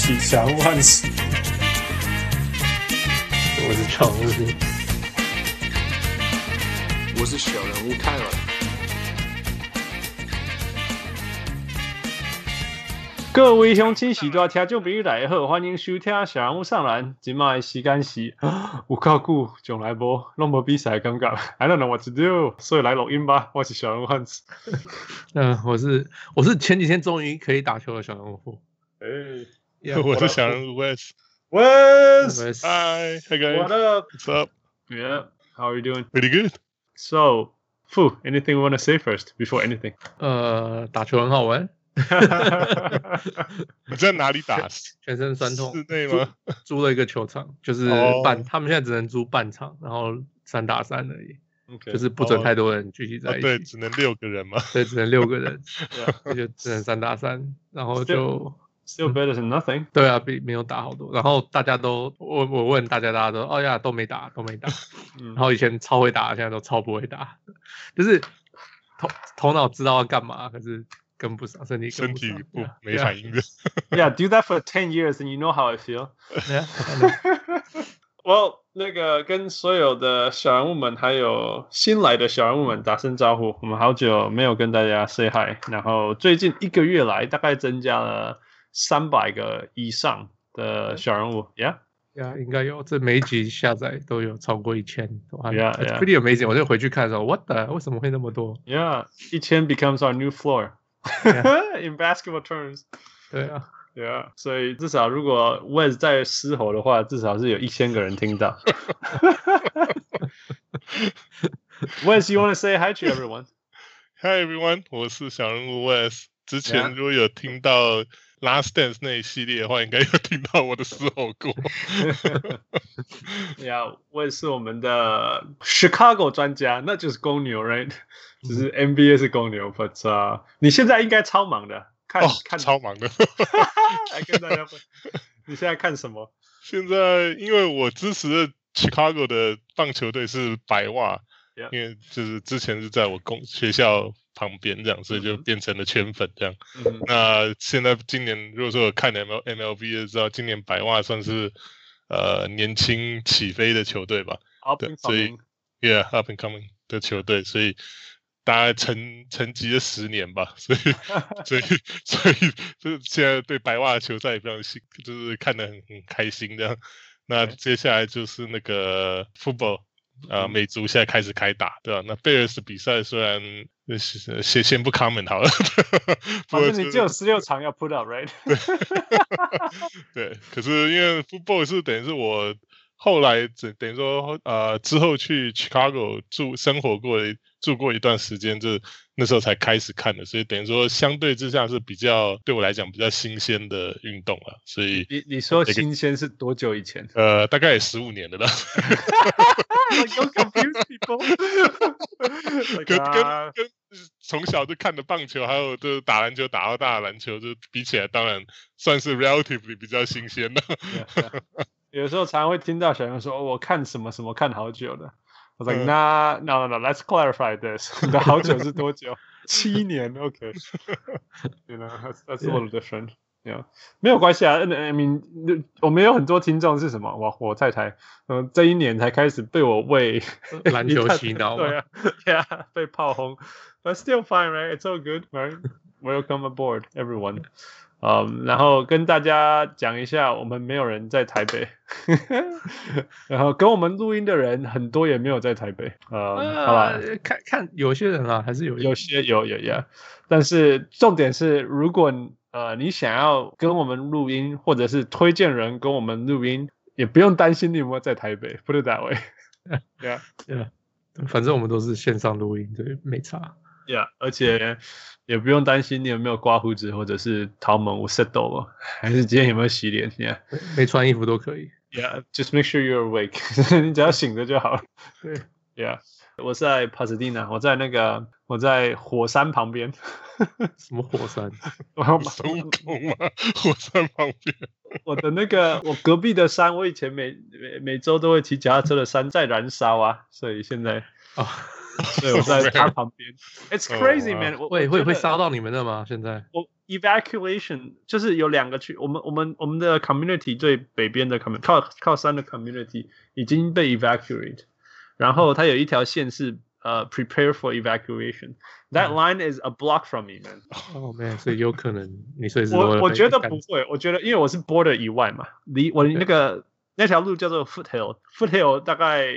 我是小人物汉斯，我是小人物，我是小人物泰尔。各位乡亲喜多听众朋友大家好，欢迎收听小人物上篮。今麦时间是有够久，从来无拢无比赛感觉，I don't know what to do，所以来录音吧。我是小人物汉斯，嗯，我是我是前几天终于可以打球的小人物。哎、yeah，我是小人物 Wes，Wes，Hi，Hi guys，What up？What's up？Yeah，How are you doing? Pretty good. So, Fu，anything you want to say first before anything？呃，打球很好玩。你在哪里打？全身酸痛。室内吗？租了一个球场，就是半，oh. 他们现在只能租半场，然后三打三而已。Okay. 就是不准太多人聚集在一起。Oh. Oh, 对，只能六个人嘛。对，只能六个人。对，就只能三打三，然后就 still better than nothing。对啊，比没有打好多。然后大家都，我我问大家，大家都，哦呀，都没打，都没打。然后以前超会打，现在都超不会打。就是头头脑知道要干嘛，可是。跟不上，身体跟不上，身体不没反应的。Yeah, do that for ten years, and you know how I feel. Yeah. Well，那个跟所有的小人物们，还有新来的小人物们打声招呼。我们好久没有跟大家 say hi，然后最近一个月来，大概增加了三百个以上的小人物。Yeah. Yeah，应该有。这每一集下载都有超过一千。Yeah, yeah. Pretty amazing。我就回去看的时候，What the？为什么会那么多？Yeah，一千 becomes our new floor。Yeah. In basketball terms，对啊，对啊，所以至少如果 Wes 在嘶吼的话，至少是有一千个人听到。Wes，you want to say hi to everyone？Hi everyone，我是小人物 Wes。之前如果有听到 Last Dance 那一系列的话，应该有听到我的嘶吼过。Yeah，Wes 是我们的 Chicago 专家，那就是公牛，right？只是 NBA 是公牛，but 啊，你现在应该超忙的，看、oh, 看超忙的，来跟大家分。你现在看什么？现在因为我支持的 Chicago 的棒球队是白袜，yeah. 因为就是之前是在我公学校旁边这样，所以就变成了圈粉这样。Mm-hmm. 那现在今年如果说我看 M L MLB 就知道，今年白袜算是呃年轻起飞的球队吧，up and coming. 所以 Yeah up and coming 的球队，所以。大概沉沉寂了十年吧，所以 所以所以就是现在对白袜的球赛也非常兴，就是看得很很开心这样。那接下来就是那个 football 啊、呃，美足现在开始开打，对吧？那贝尔斯比赛虽然先先不 comment 好了，反正你只有十六场要 put up，right？对，对，可是因为 football 是等于是我后来等等于说呃之后去 Chicago 住生活过。住过一段时间，就那时候才开始看的，所以等于说相对之下是比较对我来讲比较新鲜的运动了。所以你你说新鲜是多久以前？呃，大概也十五年了吧。跟跟跟从小就看的棒球，还有就是打篮球打到大的篮球，就比起来，当然算是 relatively 比较新鲜的。有时候常常会听到小人说：“我看什么什么看好久的。” Was like, nah, no, no, no. Let's clarify this. 你的好久是多久？七年，OK。You know, that's that's a little different. Yeah，没有关系啊。I mean，我们有很多听众是什么？我我太太，嗯，这一年才开始被我为篮球洗脑。对啊，Yeah，被炮轰。But still fine, right? It's all good, right? Welcome aboard, everyone. 嗯、um，然后跟大家讲一下，我们没有人在台北，然后跟我们录音的人很多也没有在台北，呃、嗯啊，好吧，看看有些人啊，还是有有些有有呀，但是重点是，如果呃你想要跟我们录音，或者是推荐人跟我们录音，也不用担心你有没有在台北，put it that way，yeah yeah，反正我们都是线上录音，对，没差。Yeah，而且也不用担心你有没有刮胡子，或者是桃门我 settle 还是今天有没有洗脸？Yeah，没穿衣服都可以。Yeah，just make sure you're awake，你只要醒着就好了。对，Yeah，我在帕斯蒂娜，我在那个我在火山旁边。什么火山？我要把松口吗？火山旁边。我的那个我隔壁的山，我以前每每每周都会骑脚踏车的山在燃烧啊，所以现在啊。对，我在他旁边。It's crazy, man！、Oh, 会会会烧到你们的吗？现在？我 evacuation 就是有两个区，我们我们我们的 community 最北边的 community 靠靠山的 community 已经被 evacuate，然后它有一条线是呃、uh, prepare for evacuation。That line is a block from me, man. Oh man，所以有可能你随时我我觉得不会，我觉得因为我是 border 以外嘛，离我那个。 那条路叫做 Foothill，Foothill 大概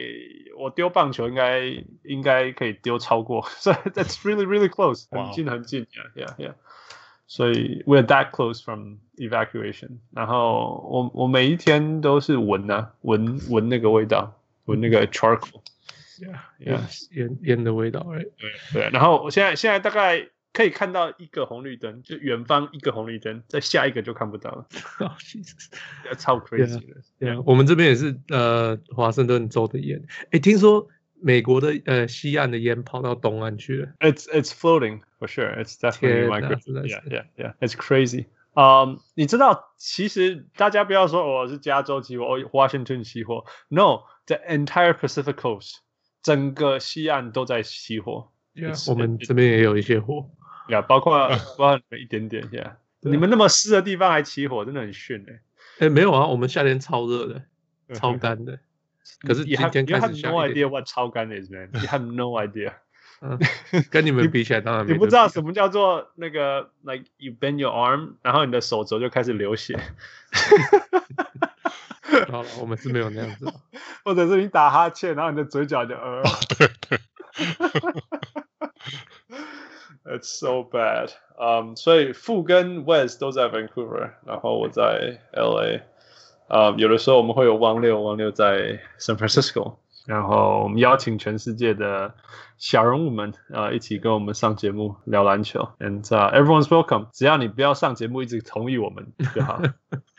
我丢棒球应该应该可以丢超过，所以 that's really really close，很近很近，yeah yeah yeah。所以 we're that close from evacuation。然后我我每一天都是闻呐、啊，闻闻那个味道，闻那个 charcoal，yeah yeah 烟烟的味道，对对。然后我现在现在大概。可以看到一个红绿灯，就远方一个红绿灯，再下一个就看不到了。Jesus，超 crazy 的。对啊，我们这边也是呃，华盛顿州的烟。哎，听说美国的呃西岸的烟跑到东岸去了。It's it's floating for sure. It's definitely migrating. Yeah, yeah, yeah. It's crazy. 嗯、um,，你知道，其实大家不要说我是加州期货，哦，Washington 期货。No，the entire Pacific Coast，整个西岸都在期货。Yeah, 我们这边也有一些货。呀、yeah,，包括 包括你们一点点，yeah. 你们那么湿的地方还起火，真的很逊哎、欸。哎，没有啊，我们夏天超热的，超干的。可是今天开始下 you have no idea what 超干 is, man. You have no idea. 嗯、跟你们比起来，当然你不知道什么叫做那个，like you bend your arm，然后你的手肘就开始流血。好了，我们是没有那样子。或者是你打哈欠，然后你的嘴角就呃。对对。It's so bad. Um, 所以傅跟 Wes 都在 Vancouver，然后我在 LA。啊、um,，有的时候我们会有汪六，汪六在 San Francisco，然后我们邀请全世界的小人物们啊、uh, 一起跟我们上节目聊篮球。And、uh, everyone's welcome，只要你不要上节目一直同意我们就好。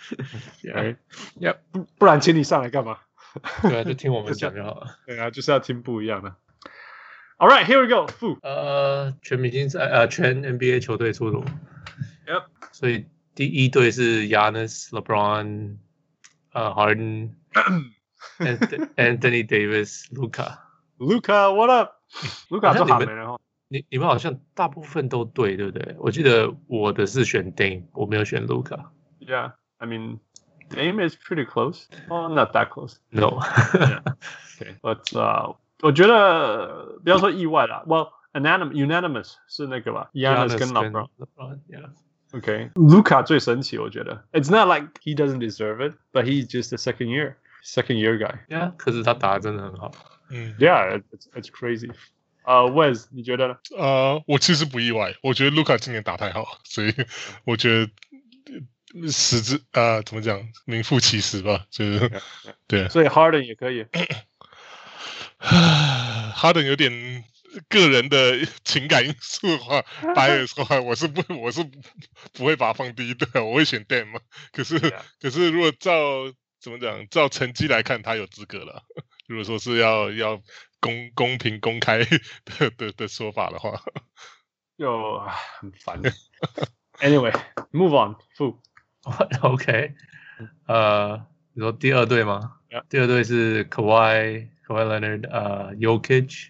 yeah, yep. 不不然请你上来干嘛？对啊，就听我们讲就好了。对啊，就是要听不一样的。All right, here we go. 呃，全明星赛，呃，全 NBA 球队出炉。Yep. 所以第一队是 Giannis、LeBron、呃，Harden、Anthony Davis、Luka。Luka，what up？Luka 做好没？然后你你们好像大部分都对，对不对？我记得我的是选 Dame，我没有选 Luka。Yeah, I mean Dame is pretty close. Oh, not that close. No. Okay, but uh. 我觉得不要说意外啦，Well, unanimous 是那个吧，Giannis 跟 LeBron。OK，Luka 最神奇，我觉得。It's not like he doesn't deserve it, but he's just a second year, second year guy. Yeah，可是他打的真的很好。嗯，Yeah, it's it's crazy. 呃，Wes，你觉得呢？呃，我其实不意外，我觉得 Luka 今年打太好，所以我觉得实质啊，怎么讲，名副其实吧，就是对。所以 Harden 也可以。 哈登有点个人的情感因素的话，bias 的话，我是不，我是不会把他放第一队，我会选 Dame 嘛。可是可是如果照怎么讲，照成绩来看，他有资格了。如果说是要要公公平公开的的的说法的话，就很烦。Anyway，move on。OK，呃，你说第二队吗第二队是 Kawhi。Kawhi Leonard, uh, Jokic,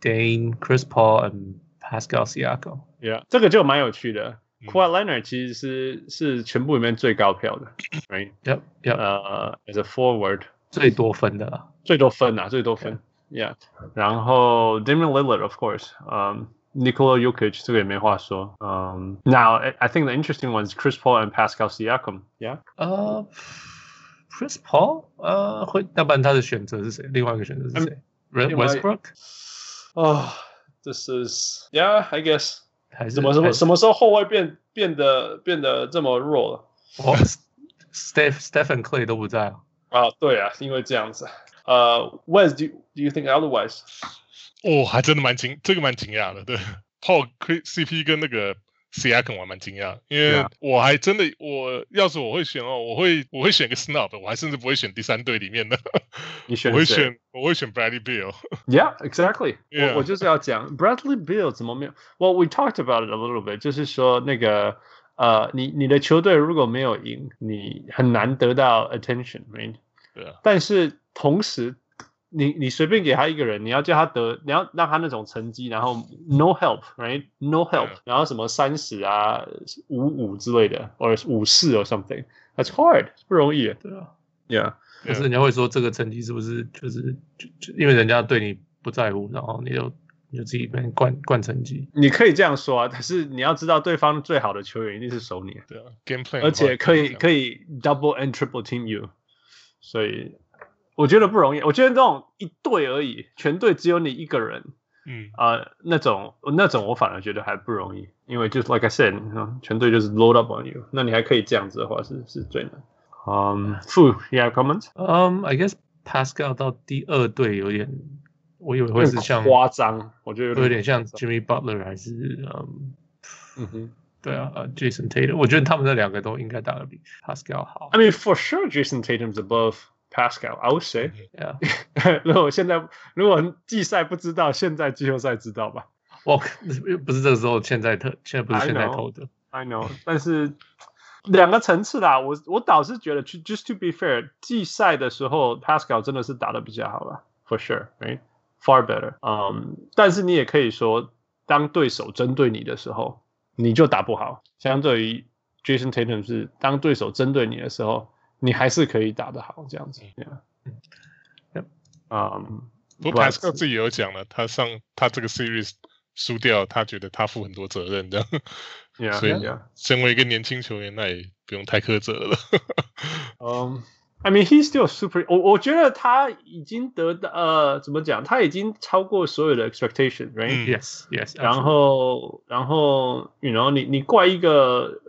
Dame, Chris Paul and Pascal Siakam. Yeah，这个就蛮有趣的。Kawhi Leonard 其实是是全部里面最高票的，right? Yep, yep. 呃、uh,，as a forward 最多分的，最多分啊，最多分。Yeah. yeah. 然后 Damian Lillard, of course. Um, Nikola Jokic 这个也没话说。Um, now I think the interesting one is Chris Paul and Pascal Siakam. Yeah. Uh. Chris Paul，呃，会，要不然他的选择是谁？另外一个选择是谁？Westbrook？哦，This is yeah，I guess。还是什么什么什么时候后卫变变得变得这么弱了？哦，Steph Stephen Clay 都不在啊。啊，对啊，因为这样子。呃，Wes，do do you think otherwise？哦，还真的蛮惊，这个蛮惊讶的。对，Paul CP 跟那个。 Siakam 我还蛮惊讶，因为我还真的，我要是我会选哦，我会我会选个 Snob，我还甚至不会选第三队里面的。你选？我会选我会选 Bradley Beal。Yeah，exactly yeah。我我就是要讲 Bradley Beal 怎么没有？Well, we talked about it a little bit，就是说那个呃，你你的球队如果没有赢，你很难得到 attention，right？对啊。但是同时。你你随便给他一个人，你要叫他得，你要让他那种成绩，然后 no help，right，no help，然后什么三十啊、五五之类的，或者五四 or something，that's hard，不容易，对啊，yeah，可是人家会说这个成绩是不是就是就就因为人家对你不在乎，然后你就你就自己被灌灌成绩，你可以这样说啊，但是你要知道对方最好的球员一定是守你，对啊，game plan，而且可以可以 double and triple team you，所以。我觉得不容易，我觉得这种一队而已，全队只有你一个人，嗯啊、呃，那种那种我反而觉得还不容易，因为就是 like I said，全队就是 load up on you，那你还可以这样子的话是是最难。嗯、um,，Fu，you have comment？嗯、um,，I guess Pascal 到第二队有点，我以为会是像夸张，我觉得有点，像 Jimmy Butler 还是嗯嗯哼，对啊，Jason Tatum，我觉得他们那两个都应该打得比 Pascal 好。I mean for sure Jason Tatum's above。Pascal, I would say, yeah. 如果现在如果季赛不知道，现在季后赛知道吧？我 不是这个时候，现在特现在不是现在投的。I know, I know. 但是两个层次啦，我我倒是觉得，just to be fair，季赛的时候，Pascal 真的是打的比较好了，for sure, right? Far better. 嗯、um,，但是你也可以说，当对手针对你的时候，你就打不好。相对于 Jason Tatum 是当对手针对你的时候。你还是可以打得好，这样子。嗯，嗯，不过 Pascal 自己有讲了，他上他这个 series 输掉，他觉得他负很多责任，这样。Yeah, 所以 yeah. 身为一个年轻球员，那也不用太苛责了。嗯、um,，I mean he's still super 我。我我觉得他已经得到呃，怎么讲？他已经超过所有的 expectation，right？Yes，yes、嗯。然后，然后，you know，你你怪一个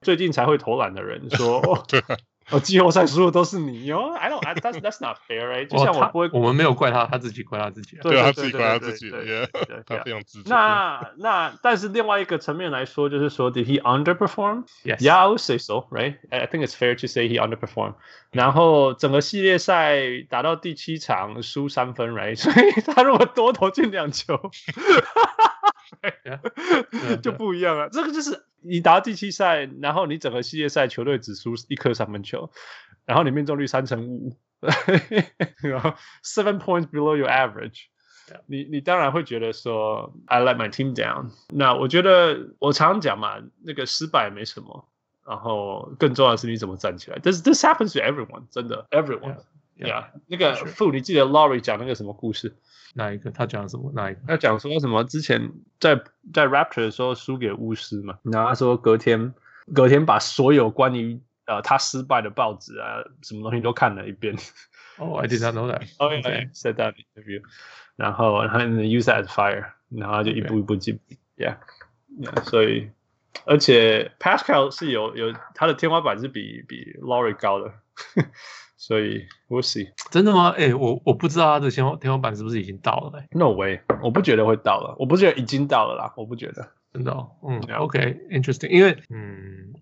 最近才会投篮的人说，对。哦，季后赛输的都是你哟！I don't, I, that's that's not fair, right？就像我不会，我们没有怪他，他自己怪他自己。对，他自己怪他自己，对，他非常自责。那那，但是另外一个层面来说，就是说，Did he underperform? Yes. Yeah, I would say so, right? I think it's fair to say he underperformed. 然后整个系列赛打到第七场输三分，right？所以他如果多投进两球，就不一样了。这个就是。你打到第七赛，然后你整个系列赛球队只输一颗三分球，然后你命中率三成五，然后 seven points below your average，你你当然会觉得说 I let my team down。那我觉得我常常讲嘛，那个失败没什么，然后更重要的是你怎么站起来。This this happens to everyone，真的 everyone。Yeah, yeah. 那个 Fu，你记得 Laurie 讲那个什么故事？哪一个？他讲什么？哪一个？他讲说什么？之前在在 Raptor 的时候输给巫师嘛，然后他说隔天隔天把所有关于呃他失败的报纸啊什么东西都看了一遍。哦、oh,，I did not know that. Oh, yeah, okay. said that interview. 然后然后 use that as fire，然后他就一步一步进步。Okay. Yeah, yeah. 所以而且 Pascal 是有有他的天花板是比比 Laurie 高的。所以，we'll see。真的吗？哎、欸，我我不知道他的天花天花板是不是已经到了、欸。No way，我不觉得会到了，我不觉得已经到了啦，我不觉得。真的、哦，嗯，OK，interesting、okay,。因为，嗯，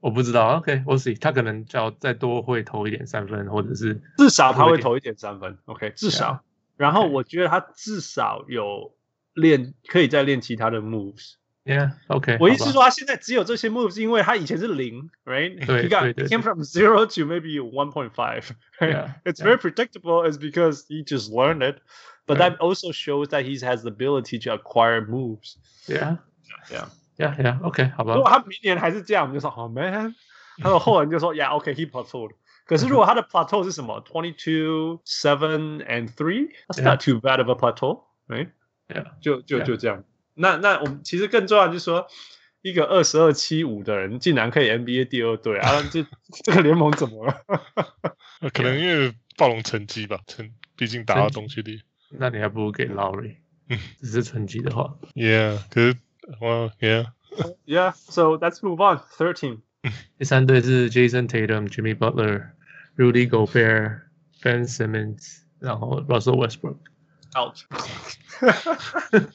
我不知道，OK，we'll see。他可能要再多会投一点三分，或者是至少他会投一点三分。OK，至少。Yeah. 然后我觉得他至少有练，可以再练其他的 moves。Yeah, OK。我意思说，他现在只有这些 moves，因为他以前是零，right？对 He got came from zero to maybe one point five. It's very predictable, is because he just learned it. But that also shows that he has the ability to acquire moves. Yeah, yeah, yeah, yeah. OK，好吧。如果他明年还是这样，我们就说哦，man。他的后人就说，Yeah, OK, he plateaued. 可是如果他的 plateau 是什么？Twenty two, seven, and three. That's not too bad of a plateau, right? Yeah，就就就这样。 那那我们其实更重要就是说，一个二十二七五的人竟然可以 NBA 第二队啊！这这个联盟怎么了？可能因为暴龙成绩吧，成毕竟打到东区里。那你还不如给 Lowry。嗯，只是成绩的话。Yeah，可是，Well, yeah, yeah. So let's move on. Thirteen。第三队是 Jason Tatum、Jimmy Butler、Rudy Gobert、Ben Simmons，然后 Russell Westbrook。Out.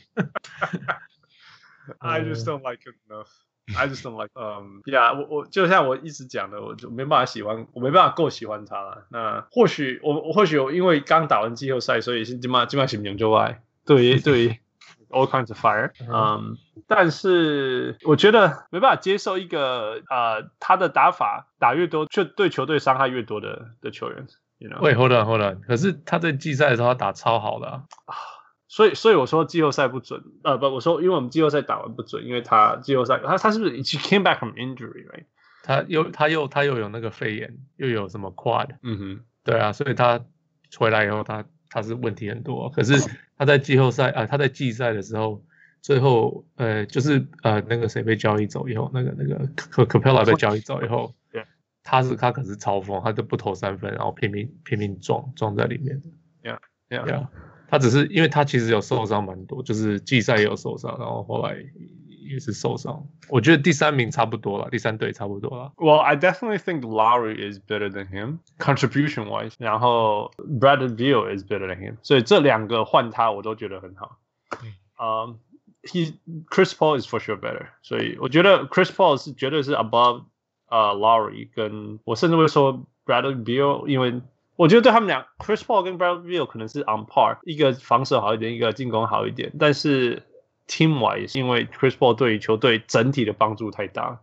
I just don't like it enough. I just don't like. Um, yeah，我我就像我一直讲的，我就没办法喜欢，我没办法够喜欢他了。那或许我我或许我因为刚打完季后赛，所以是今晚今晚是两周外。对对，all kinds of fire。嗯，但是我觉得没办法接受一个呃，他的打法打越多，就对球队伤害越多的的球员。You know? 喂，hold on，hold on。可是他在季赛的时候他打超好的啊，所以所以我说季后赛不准。呃，不，我说因为我们季后赛打完不准，因为他季后赛他他是不是 he came back from injury，right？他又他又他又有那个肺炎，又有什么 quad？嗯哼，对啊，所以他回来以后他他是问题很多。可是他在季后赛啊、呃，他在季赛的时候。最后，呃，就是呃，那个谁被交易走以后，那个那个可可 Capela 被交易走以后，对，他是他可是超疯，他都不投三分，然后拼命拼命撞撞在里面的，Yeah Yeah Yeah，他只是因为他其实有受伤蛮多，就是季赛也有受伤，然后后来也是受伤。我觉得第三名差不多了，第三队差不多了。Well, I definitely think Lowry is better than him contribution wise，然后 Bradley Beal is better than him，所以这两个换他我都觉得很好。嗯。Um, He Chris Paul is for sure better，所以我觉得 Chris Paul 是绝对是 above 呃 Lowry，跟我甚至会说 Bradley Beal，因为我觉得对他们俩 Chris Paul 跟 Bradley Beal 可能是 on par，一个防守好一点，一个进攻好一点，但是 team wise，因为 Chris Paul 对于球队整体的帮助太大，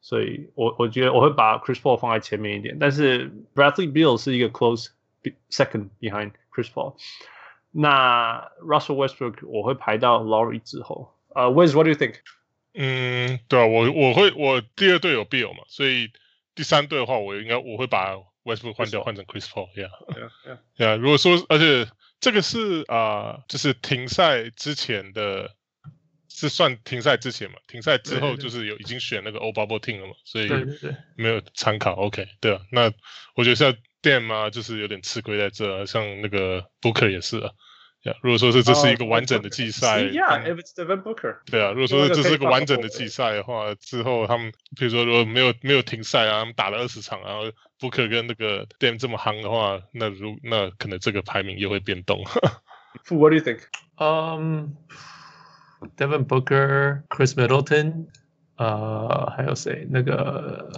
所以我我觉得我会把 Chris Paul 放在前面一点，但是 Bradley Beal 是一个 close second behind Chris Paul。那 Russell Westbrook 我会排到 Lowry 之后。呃、uh,，Wiz，what do you think？嗯，对啊，我我会我第二队有 Bill 嘛，所以第三队的话，我应该我会把 Westbrook 换掉，换成 Chris Paul，yeah，yeah，yeah。Yeah, yeah. Yeah, yeah, 如果说，而且这个是啊、呃，就是停赛之前的，是算停赛之前嘛？停赛之后就是有已经选那个 All Bubble Team 了嘛？所以没有参考。OK，对啊，那我觉得像 Dame 啊，就是有点吃亏在这，像那个 Booker 也是啊。如果说是这是一个完整的季赛，Yeah，if it's Devin Booker，对啊，如果说这是一个完整的季赛的话，之后他们比如说如果没有没有停赛啊，他们打了二十场，然后 Booker 跟那个 Dame 这么夯的话，那如那可能这个排名又会变动。What do you think? Um, Devin Booker, Chris Middleton，呃，还有谁？那个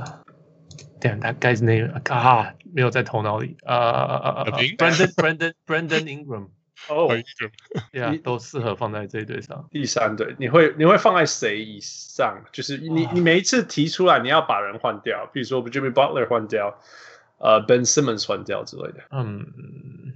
，Damn that guy's name，啊，没有在头脑里。呃，Brandon Brandon Brandon Ingram。哦，对啊，都适合放在这一队上。第三队，你会你会放在谁以上？就是你你每一次提出来，你要把人换掉，比如说 Jimmy Butler 换掉，呃，Ben Simmons 换掉之类的。嗯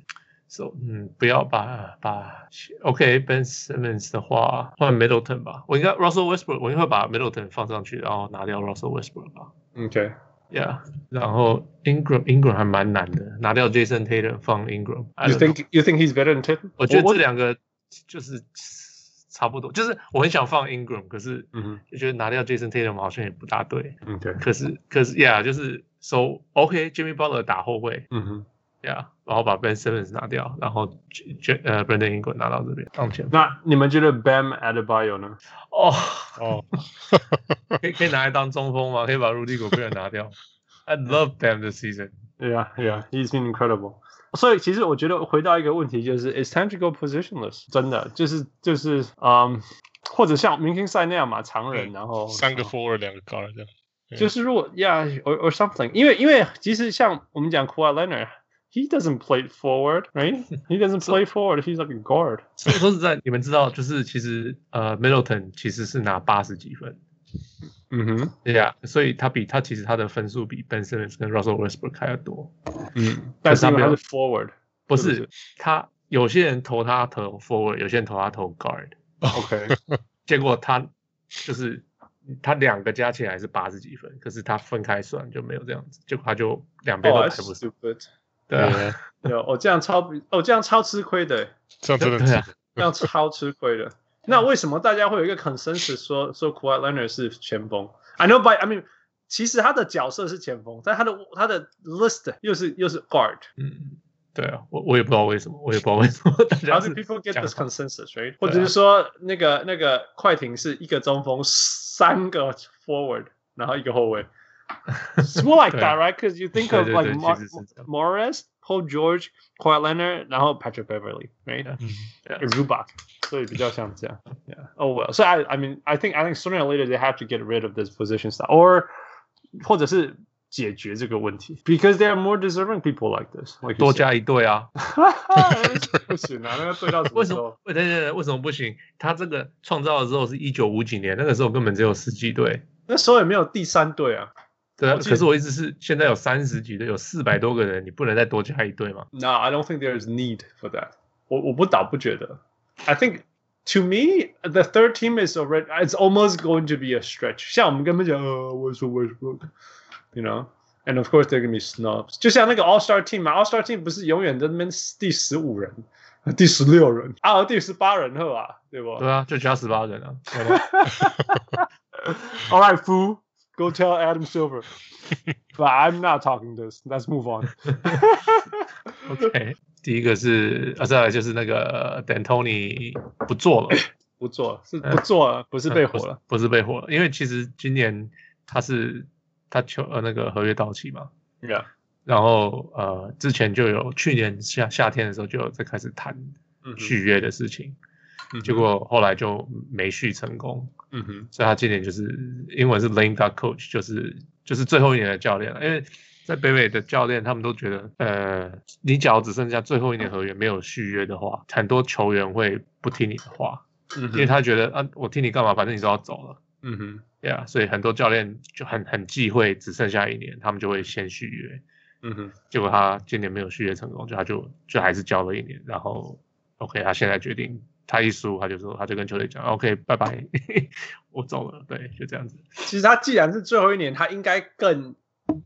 ，so 嗯，不要把把 OK，Ben Simmons 的话换 Middleton 吧。我应该 Russell Westbrook，我应该会把 Middleton 放上去，然后拿掉 Russell Westbrook 吧。OK。Yeah，然后 Ingram Ingram 还蛮难的，拿掉 Jason Tatum 放 Ingram。You think you think he's better than Tatum？我觉得这两个就是差不多，就是我很想放 Ingram，可是嗯就觉得拿掉 Jason Tatum 好像也不大对。嗯，对。可是可是 Yeah，就是 So OK，Jimmy Butler 打后卫。嗯哼。Yeah，然后把 Ben Simmons 拿掉，然后呃 Brandon Ingram 拿到这边当前。那你们觉得 Bam Adebayo 呢？哦哦，可以可以拿来当中锋吗？可以把 Rudy Gobert 拿掉。I love Bam this season. Yeah, yeah, he's been incredible. 所以其实我觉得回到一个问题，就是 It's time to go positionless。真的就是就是嗯，或者像明星赛那样嘛，常人，然后三个 forward 两个 guard 这样。就是如果 Yeah or or something，因为因为其实像我们讲 Kawhi Leonard。He doesn't play forward, right? He doesn't play forward. He's like a guard. 所以说实在，你们知道，就是其实呃，Middleton 其实是拿八十几分。嗯哼，对呀，所以他比他其实他的分数比 Ben Simmons 跟 Russell Westbrook 还要多。嗯，但是他没有 forward，不是他有些人投他投 forward，有些人投他投 guard。OK，结果他就是他两个加起来是八十几分，可是他分开算就没有这样子，结果他就两边都排不上。 对啊，有我这样超哦，这样超吃亏的，这样这样超吃亏的。那为什么大家会有一个 consensus 说说 Kawhi Leonard 是前锋？I know by I mean，其实他的角色是前锋，但他的他的 list 又是又是 guard。嗯，对啊，我我也不知道为什么，我也不知道为什么大家。How do people get this consensus，right？或者是说那个那个快艇是一个中锋，三个 forward，然后一个后卫。It's more like that, right? Because you think of like Morris, Paul George, Kawhi Leonard, 然后 Patrick Beverly, right? Zubac，所以比较像这样。Yeah. Oh well. So I, I mean, I think, I think sooner or later they have to get rid of this position style, or 或者是解决这个问题，because there are more deserving people like this. 多加一队啊！不行啊，那个队到什么时候？为什么？对对对，为什么不行？他这个创造的时候是一九五几年，那个时候根本只有十几队，那时候也没有第三队啊。 对啊，可是我意思是，现在有三十几队，有四百多个人，你不能再多加一队吗？No, I don't think there is need for that. 我我不倒不觉得。I think to me, the third team is already, it's almost going to be a stretch. 像我们根本讲，呃，我说 Westbrook，you know, and of course they're gonna be snubs. 就像那个 All Star team 嘛，All Star team 不是永远在那边第十五人、第十六人啊，第十八人后啊，对不？对啊，就加十八人啊。 All right, fool. Go tell Adam Silver. But I'm not talking this. Let's move on. OK，第一个是啊，再来就是那个 D'Antoni 不做了，不做了，是不做了，不是被火了，不是被火了，因为其实今年他是他求呃那个合约到期嘛，Yeah，然后呃之前就有去年夏夏天的时候就有在开始谈续约的事情。结果后来就没续成功，嗯哼，所以他今年就是英文是 lame duck coach，就是就是最后一年的教练了。因为在北美的教练，他们都觉得，呃，你只要只剩下最后一年合约没有续约的话，很多球员会不听你的话，因为他觉得啊，我听你干嘛？反正你都要走了，嗯哼，对啊，所以很多教练就很很忌讳只剩下一年，他们就会先续约，嗯哼，结果他今年没有续约成功，就他就就还是交了一年，然后 OK，他现在决定。他一输，他就说，他就跟球队讲，OK，拜拜，我走了。对，就这样子。其实他既然是最后一年，他应该更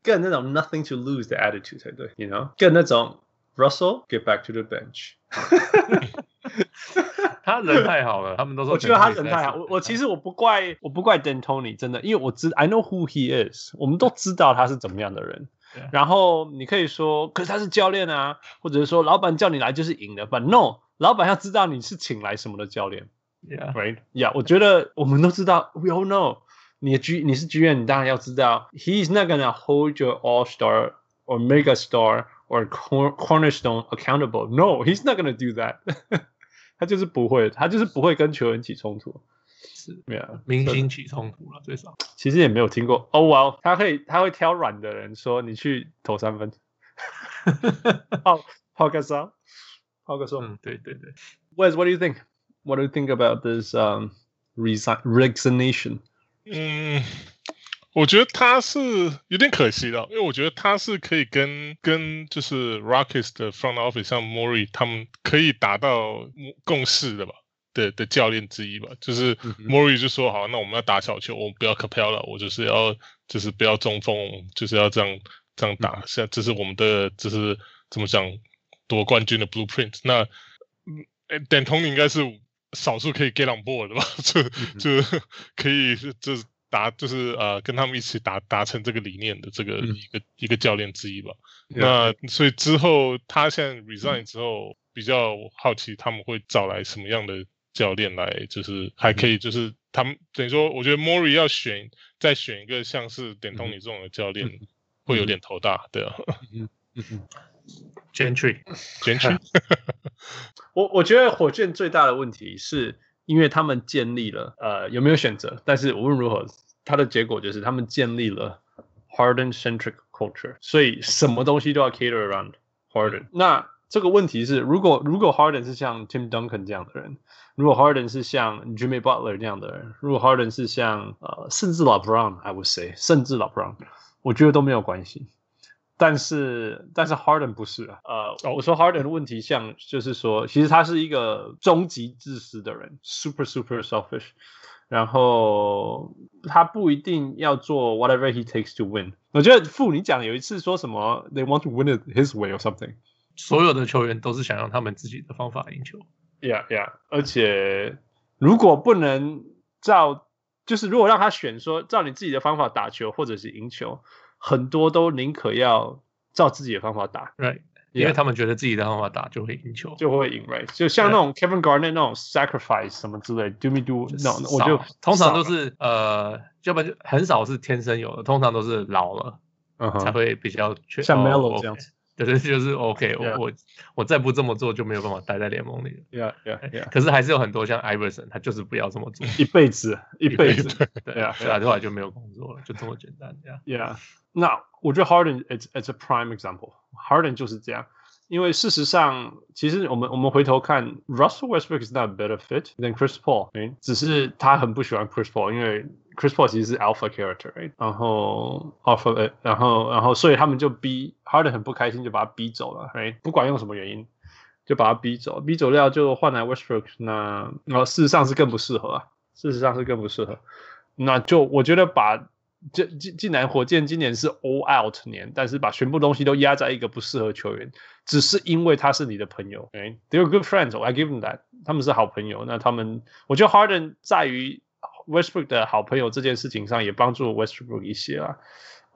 更那种 nothing to lose 的 attitude 才对，you know，更那种 Russell get back to the bench。他人太好了，他们都说。我觉得他人太好。我我其实我不怪我不怪 D'Antoni，真的，因为我知 I know who he is，我们都知道他是怎么样的人。然后你可以说，可是他是教练啊，或者是说老板叫你来就是赢的，But no。老板要知道你是请来什么的教练，Yeah，Right，Yeah，我觉得我们都知道，We all know，你的 G 你是 GM，你当然要知道，He's not gonna hold your All Star or Mega Star or Cornerstone accountable. No, he's not gonna do that. 他就是不会，他就是不会跟球员起冲突， 是，没有明星起冲突了，最少。其实也没有听过，Oh well，他可以，他会挑软的人说你去投三分，好，好个啥？好个说，嗯，对对对。Wes, what do you think? What do you think about this um resignation? 嗯，我觉得他是有点可惜的，因为我觉得他是可以跟跟就是 Rockets 的 front office 像 Morey 他们可以达到共识的吧的的教练之一吧。就是 Morey 就说好，那我们要打小球，我们不要 Capela，我就是要就是不要中锋，就是要这样这样打。像这是我们的，就是怎么讲？夺冠军的 blueprint，那嗯，D'Antoni 应该是少数可以 get on board 的吧？就就可以就是达就是呃跟他们一起达达成这个理念的这个一个、嗯、一个教练之一吧。嗯、那所以之后他现在 resign 之后，嗯、比较好奇他们会找来什么样的教练来，就是还可以就是他们等于说，我觉得 Morey 要选再选一个像是 D'Antoni 这种的教练，嗯、会有点头大，对啊。嗯嗯嗯 Gentry，Gentry，我我觉得火箭最大的问题是因为他们建立了呃有没有选择？但是无论如何，他的结果就是他们建立了 Harden centric culture，所以什么东西都要 cater around Harden。那这个问题是，如果如果 Harden 是像 Tim Duncan 这样的人，如果 Harden 是像 Jimmy Butler 这样的人，如果 Harden 是像呃甚至 LeBron，I would say 甚至 LeBron，我觉得都没有关系。但是，但是 Harden 不是啊。呃，我说 Harden 的问题，像就是说，其实他是一个终极自私的人，super super selfish。然后他不一定要做 whatever he takes to win。我觉得傅你讲有一次说什么，they want to win it his way or something。所有的球员都是想用他们自己的方法赢球。Yeah, yeah。而且如果不能照，就是如果让他选说照你自己的方法打球，或者是赢球。很多都宁可要照自己的方法打，right？因为他们觉得自己的方法打就会赢球，就会赢，right？就像那种 Kevin Garnett 那种 sacrifice 什么之类，do me do no，我就通常都是呃，要不然就很少是天生有的，通常都是老了才会比较缺，像 Melo 这样子。对对，就是 okay 我我我再不这么做就没有办法待在联盟里了。Yeah, yeah, yeah. 可是还是有很多像 Iverson，他就是不要这么做，一辈子，一辈子。对啊，对啊，后来就没有工作了，就这么简单。这样。Yeah，那我觉得 Harden，it's it's a prime example。Harden 就是这样，因为事实上，其实我们我们回头看，Russell Westbrook is not a better fit than Chris Paul。只是他很不喜欢 Chris Paul，因为 Chris Paul 其实是 alpha character，right? 然后 alpha，然后然后所以他们就逼 Harden 很不开心，就把他逼走了哎不管用什么原因，就把他逼走，逼走掉就换来 Westbrook，那然后事实上是更不适合啊，事实上是更不适合，那就我觉得把。这既既然火箭今年是 all out 年，但是把全部东西都压在一个不适合球员，只是因为他是你的朋友哎，they're good friends，I give them that，他们是好朋友。那他们，我觉得 Harden 在于 Westbrook 的好朋友这件事情上也帮助 Westbrook 一些啊。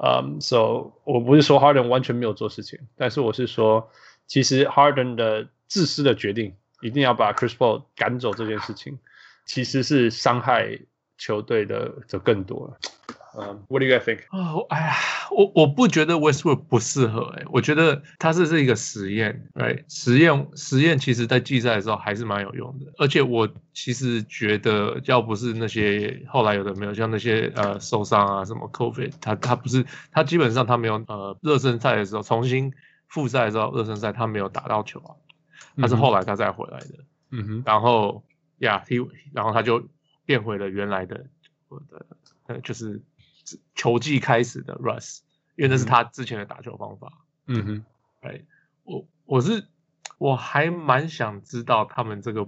嗯、，so 我不是说 Harden 完全没有做事情，但是我是说，其实 Harden 的自私的决定，一定要把 Chris Paul 赶走这件事情，其实是伤害球队的就更多了。嗯、um,，What do you guys think？哦，哎呀，我我不觉得 Westbrook 不适合哎、欸，我觉得他这是一个实验，哎，实验实验其实在季赛的时候还是蛮有用的，而且我其实觉得要不是那些后来有的没有，像那些呃受伤啊什么 COVID，他他不是他基本上他没有呃热身赛的时候重新复赛的时候热身赛他没有打到球啊，他是后来他再回来的，嗯哼，然后呀，他然后他就变回了原来的我的呃就是。球季开始的 Russ，因为那是他之前的打球方法。嗯哼，哎，我我是我还蛮想知道他们这个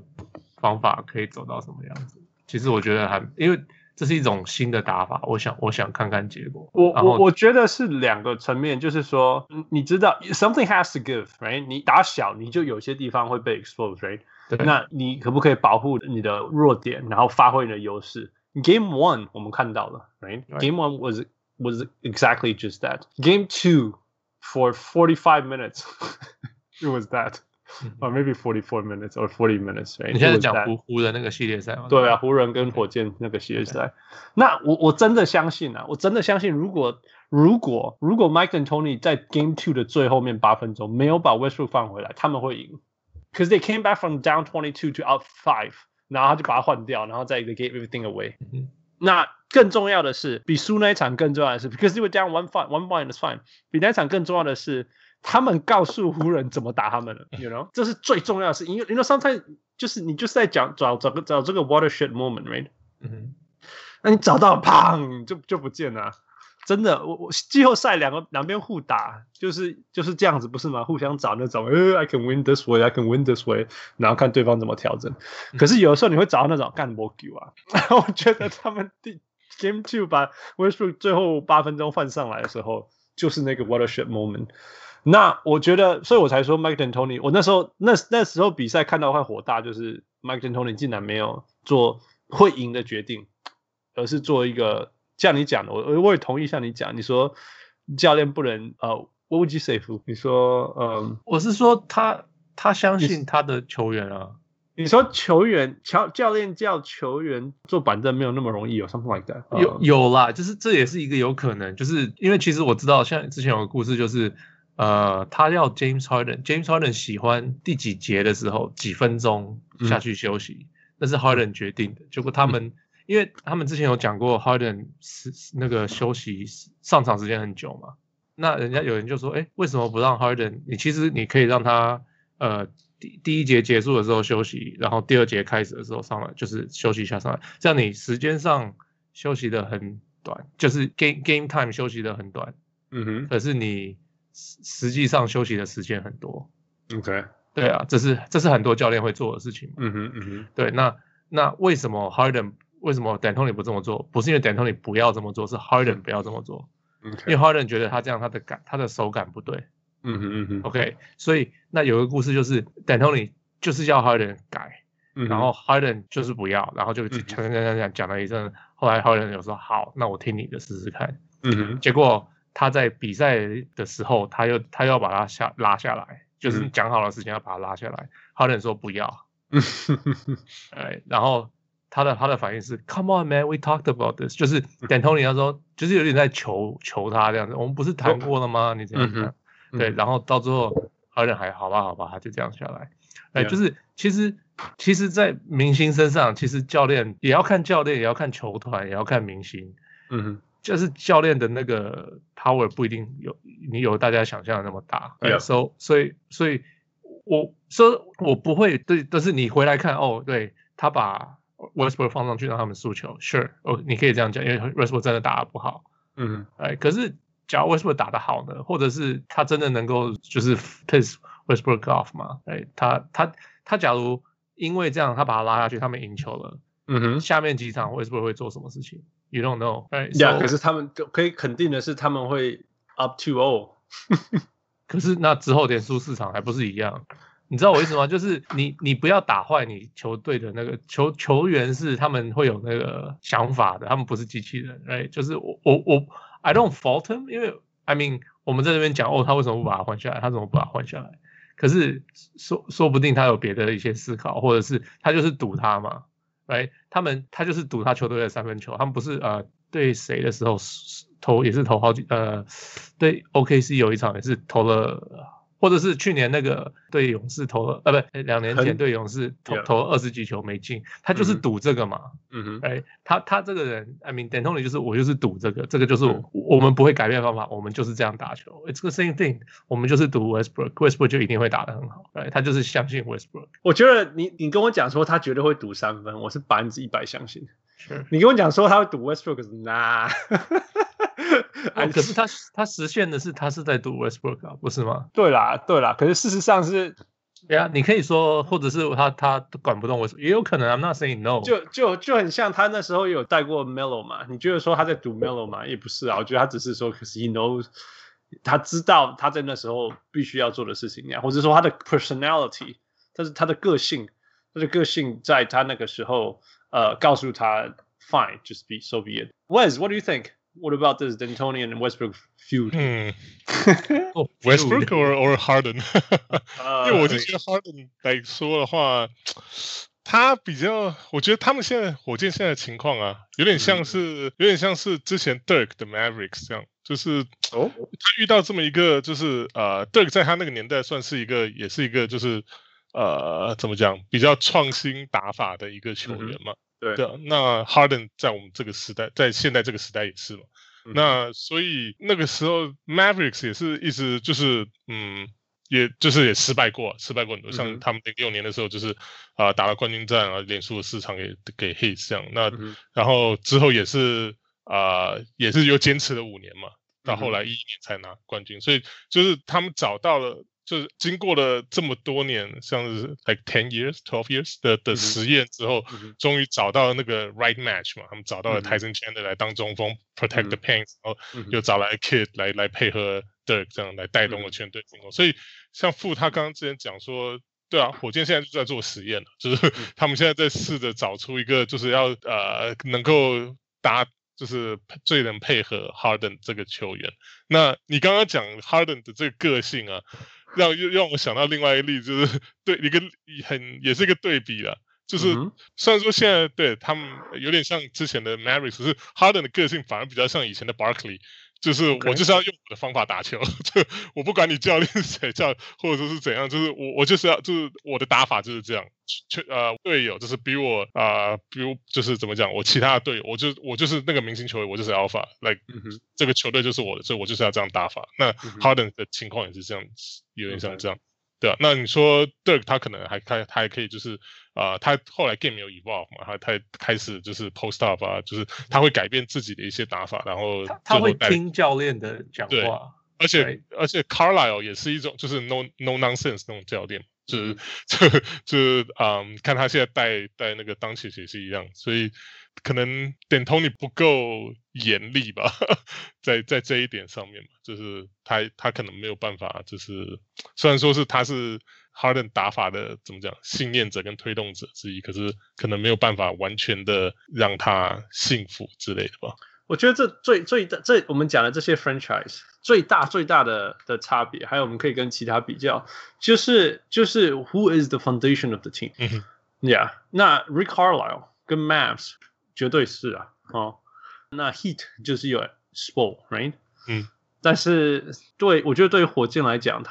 方法可以走到什么样子。其实我觉得还因为这是一种新的打法，我想我想看看结果。我我我觉得是两个层面，就是说，你知道 something has to give，right？你打小你就有些地方会被 expose，right？那你可不可以保护你的弱点，然后发挥你的优势 ？Game one 我们看到了，right? right? Game one was was exactly just that. Game two for forty five minutes, it was that, or maybe forty four minutes or forty minutes, right? 你现在讲湖湖人那个系列赛吗？对啊，湖人跟火箭那个系列赛。那我我真的相信啊，我真的相信，如果如果如果 Mike and Tony 在 Game two 的最后面八分钟没有把 Westbrook 放回来，他们会赢，because they came back from down twenty two to up five. 然后他就把它换掉，然后再一个 give everything away。嗯、那更重要的是，比输那一场更重要的是，because they were down one five one point is fine。比那一场更重要的是，他们告诉湖人怎么打他们了，you know，这是最重要的事。因为 you know sometimes 就是你就是在讲找找个找这个 watershed moment，right？嗯，那你找到，砰，就就不见了。真的，我我季后赛两个两边互打，就是就是这样子，不是吗？互相找那种，呃，I can win this way，I can win this way，然后看对方怎么调整。可是有的时候你会找到那种干我球啊，我觉得他们第 Game Two 把 Westbrook 最后八分钟换上来的时候，就是那个 watershed moment。那我觉得，所以我才说 Mike and Tony 我那时候那那时候比赛看到会火大，就是 Mike and Tony 竟然没有做会赢的决定，而是做一个。像你讲的，我我也同意。像你讲，你说教练不能呃，What would you say？你说，嗯，我是说他他相信他的球员啊。你说球员教教练叫球员做板凳没有那么容易，有 something like that？有有啦，就是这也是一个有可能，就是因为其实我知道，像之前有个故事，就是呃，他要 James Harden，James Harden 喜欢第几节的时候几分钟下去休息，那、嗯、是 Harden 决定的。结果他们。嗯因为他们之前有讲过，Harden 是那个休息上场时间很久嘛，那人家有人就说，哎，为什么不让 Harden？你其实你可以让他，呃，第第一节结束的时候休息，然后第二节开始的时候上来，就是休息一下上来，这样你时间上休息的很短，就是 game game time 休息的很短，嗯哼，可是你实际上休息的时间很多，OK，对啊，这是这是很多教练会做的事情嘛，嗯哼嗯哼，对，那那为什么 Harden？为什么 D'Antoni 不这么做？不是因为 D'Antoni 不要这么做，是 Harden 不要这么做。Okay. 因为 Harden 觉得他这样他的感他的手感不对。嗯哼嗯哼。OK，所以那有个故事就是 D'Antoni 就是叫 Harden 改，嗯、然后 Harden 就是不要，然后就讲讲讲讲讲了一阵，后来 Harden 有说好，那我听你的试试看。嗯哼。结果他在比赛的时候，他又他又要把他下拉下来，就是讲好的事情要把他拉下来。Harden 说不要。嗯哼。哎，然后。他的他的反应是，Come on man, we talked about this，就是 D'Antoni 他说，就是有点在求求他这样子，我们不是谈过了吗？你这样子，嗯、对，然后到最后好像还好吧好吧，他就这样下来，哎，就是其实其实，在明星身上，其实教练也要看教练，也要看球团，也要看明星，嗯哼，就是教练的那个 power 不一定有你有大家想象的那么大，对，所以所以所以我说我不会对，但是你回来看哦，对他把。Westbrook 放上去让他们输球，Sure，哦，你可以这样讲，因为 Westbrook 真的打得不好。嗯，哎，可是假如 Westbrook 打得好呢，或者是他真的能够就是 piss Westbrook off 吗？哎，他他他假如因为这样他把他拉下去，他们赢球了。嗯哼，下面几场 Westbrook 会做什么事情？You don't know，哎呀，可是他们可以肯定的是他们会 up to all。可是那之后连输四场还不是一样？你知道我意思吗？就是你你不要打坏你球队的那个球球员是他们会有那个想法的，他们不是机器人，哎，就是我我我 I don't fault him，因为 I mean 我们在这边讲哦，他为什么不把他换下来？他怎么不把他换下来？可是说说不定他有别的一些思考，或者是他就是赌他嘛，哎，他们他就是赌他球队的三分球，他们不是呃对谁的时候投也是投好几呃对 OKC 有一场也是投了。或者是去年那个对勇士投了，呃，不，两年前对勇士投投了二十几球没进，他就是赌这个嘛。嗯哼，哎，他他这个人，I mean D'Antoni 就是我就是赌这个，这个就是我我们不会改变方法，我们就是这样打球。It's the same thing，我们就是赌 Westbrook，Westbrook 就一定会打得很好。哎，他就是相信 Westbrook。我觉得你你跟我讲说他绝对会赌三分，我是百分之一百相信。是你跟我讲说他会赌 Westbrook，那 nah。啊、可是他他实现的是他是在读 Westbrook 啊，不是吗？对啦，对啦。可是事实上是，对啊，你可以说，或者是他他管不动 Westbrook，也有可能。I'm not saying no。就就就很像他那时候有带过 Melo 嘛？你觉得说他在读 Melo 嘛？也不是啊，我觉得他只是说，可是 he knows，他知道他在那时候必须要做的事情呀，或者说他的 personality，但是他的个性，他的个性在他那个时候，呃，告诉他 fine，just be so be it。Wes，what do you think？What about this D'Antoni and Westbrook feud？嗯，Westbrook or or Harden？因为我就觉得 Harden 来说的话，他比较，我觉得他们现在火箭现在的情况啊，有点像是，有点像是之前 Dirk 的 Mavericks 这样，就是哦，他遇到这么一个，就是呃，Dirk 在他那个年代算是一个，也是一个，就是呃，怎么讲，比较创新打法的一个球员嘛。对，对，那 Harden 在我们这个时代，在现在这个时代也是嘛。嗯、那所以那个时候 Mavericks 也是一直就是，嗯，也就是也失败过，失败过很多。嗯、像他们零六年的时候，就是啊、呃、打了冠军战啊，连输了四场给给 Heat 这样。那、嗯、然后之后也是啊、呃，也是又坚持了五年嘛，到后来一一年才拿冠军。嗯、所以就是他们找到了。就是经过了这么多年，像是 like ten years, twelve years 的的实验之后，终于找到了那个 right match 嘛。他们找到了 Tyson Chandler 来当中锋、嗯、，protect the paint，、嗯、然后又找来 Kid 来来配合 Dirk 这样来带动了全队进攻。嗯、所以像傅他刚刚之前讲说，对啊，火箭现在就在做实验了，就是 他们现在在试着找出一个就是要呃能够搭，就是最能配合 Harden 这个球员。那你刚刚讲 Harden 的这个个性啊。让又让我想到另外一个例子，就是 对一个很也是一个对比了，就是虽然说现在对他们有点像之前的 Mavericks，可是 Harden 的个性反而比较像以前的 Barkley。就是我就是要用我的方法打球，就我不管你教练是谁教，或者说是怎样，就是我我就是要就是我的打法就是这样。球呃队友就是比我啊、呃，比如就是怎么讲，我其他的队友，我就我就是那个明星球员，我就是 Alpha，like、嗯、哼这个球队就是我的，所以我就是要这样打法。那 Harden 的情况也是这样子，有点像这样。对啊，那你说 Dirk 他可能还他他还可以就是啊、呃，他后来 game 没有 evolve 嘛，他他开始就是 post up 啊，就是他会改变自己的一些打法，然后他，他会听教练的讲话，而且而且 Carlisle 也是一种就是 no no nonsense 那种教练，就是 就就是嗯，看他现在带带那个 Doncic 也是一样，所以。可能 D'Antoni 不够严厉吧，在在这一点上面嘛，就是他他可能没有办法，就是虽然说是他是 Harden 打法的怎么讲信念者跟推动者之一，可是可能没有办法完全的让他幸福之类的吧。我觉得这最最大这我们讲的这些 franchise 最大最大的的差别，还有我们可以跟其他比较，就是就是 Who is the foundation of the team？，Yeah，那 Rick Carlisle 跟 Mavs。绝对是啊，哦，那 Heat 就是有 Spo，right？嗯，但是对我觉得对于火箭来讲，他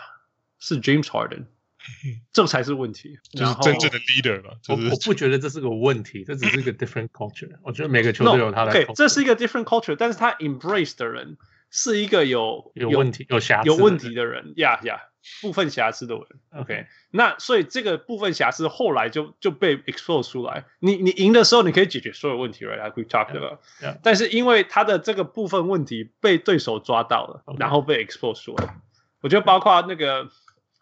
是 James Harden，这才是问题，就是真正的 leader 嘛。我我不觉得这是个问题，这只是一个 different culture。我觉得每个球队有他的 culture，这是一个 different culture，但是他 embrace 的人是一个有有问题、有瑕疵、有问题的人，呀呀，部分瑕疵的人。OK，那所以这个部分瑕疵后来就就被 expose 出来。你你赢的时候，你可以解决所有问题，right？I could talk about。但是因为他的这个部分问题被对手抓到了.然后被 expose 出来。我觉得包括那个。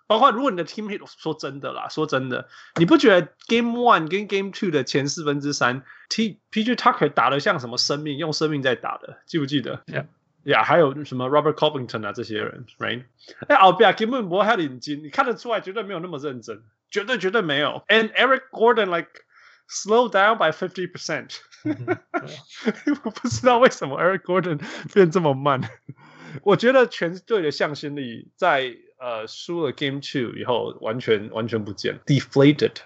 包括如果你的 team hit，说真的啦，说真的，你不觉得 Game One 跟 Game Two 的前四分之三，T P G Tucker 打的像什么生命，用生命在打的，记不记得？呀呀，还有什么 Robert Covington 啊这些人，right？哎，后边根本不会领巾，你看得出来绝对没有那么认真，绝对绝对没有。And Eric Gordon like slow down by fifty percent，我不知道为什么 Eric Gordon 变这么慢。我觉得全队的向心力在。呃，输了 Game Two 以后，完全完全不见，deflated。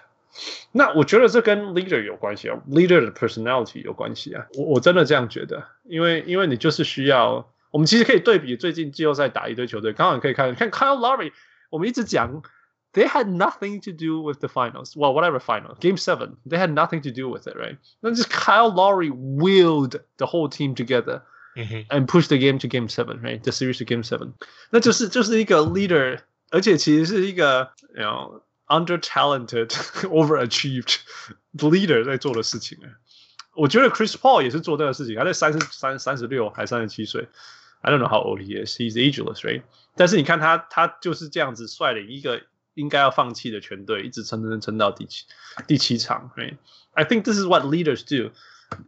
那我觉得这跟 leader 有关系啊，leader 的 personality 有关系啊。我我真的这样觉得，因为因为你就是需要，我们其实可以对比最近季后赛打一堆球队，刚好你可以看看 Kyle Lowry，我们一直讲，they had nothing to do with the finals，well whatever final Game Seven，they had nothing to do with it，right？那就是 Kyle Lowry willed the whole team together。 嗯哼，and push the game to game seven, right? The series to game seven，那就是就是一个 leader，而且其实是一个，you know, under talented, overachieved leader 在做的事情啊。我觉得 Chris Paul 也是做这个事情，他在三十三、三十六还三十七岁，I don't know how old he is, he's ageless, right? 但是你看他，他就是这样子率领一个应该要放弃的全队，一直撑撑撑到第七第七场，right? I think this is what leaders do.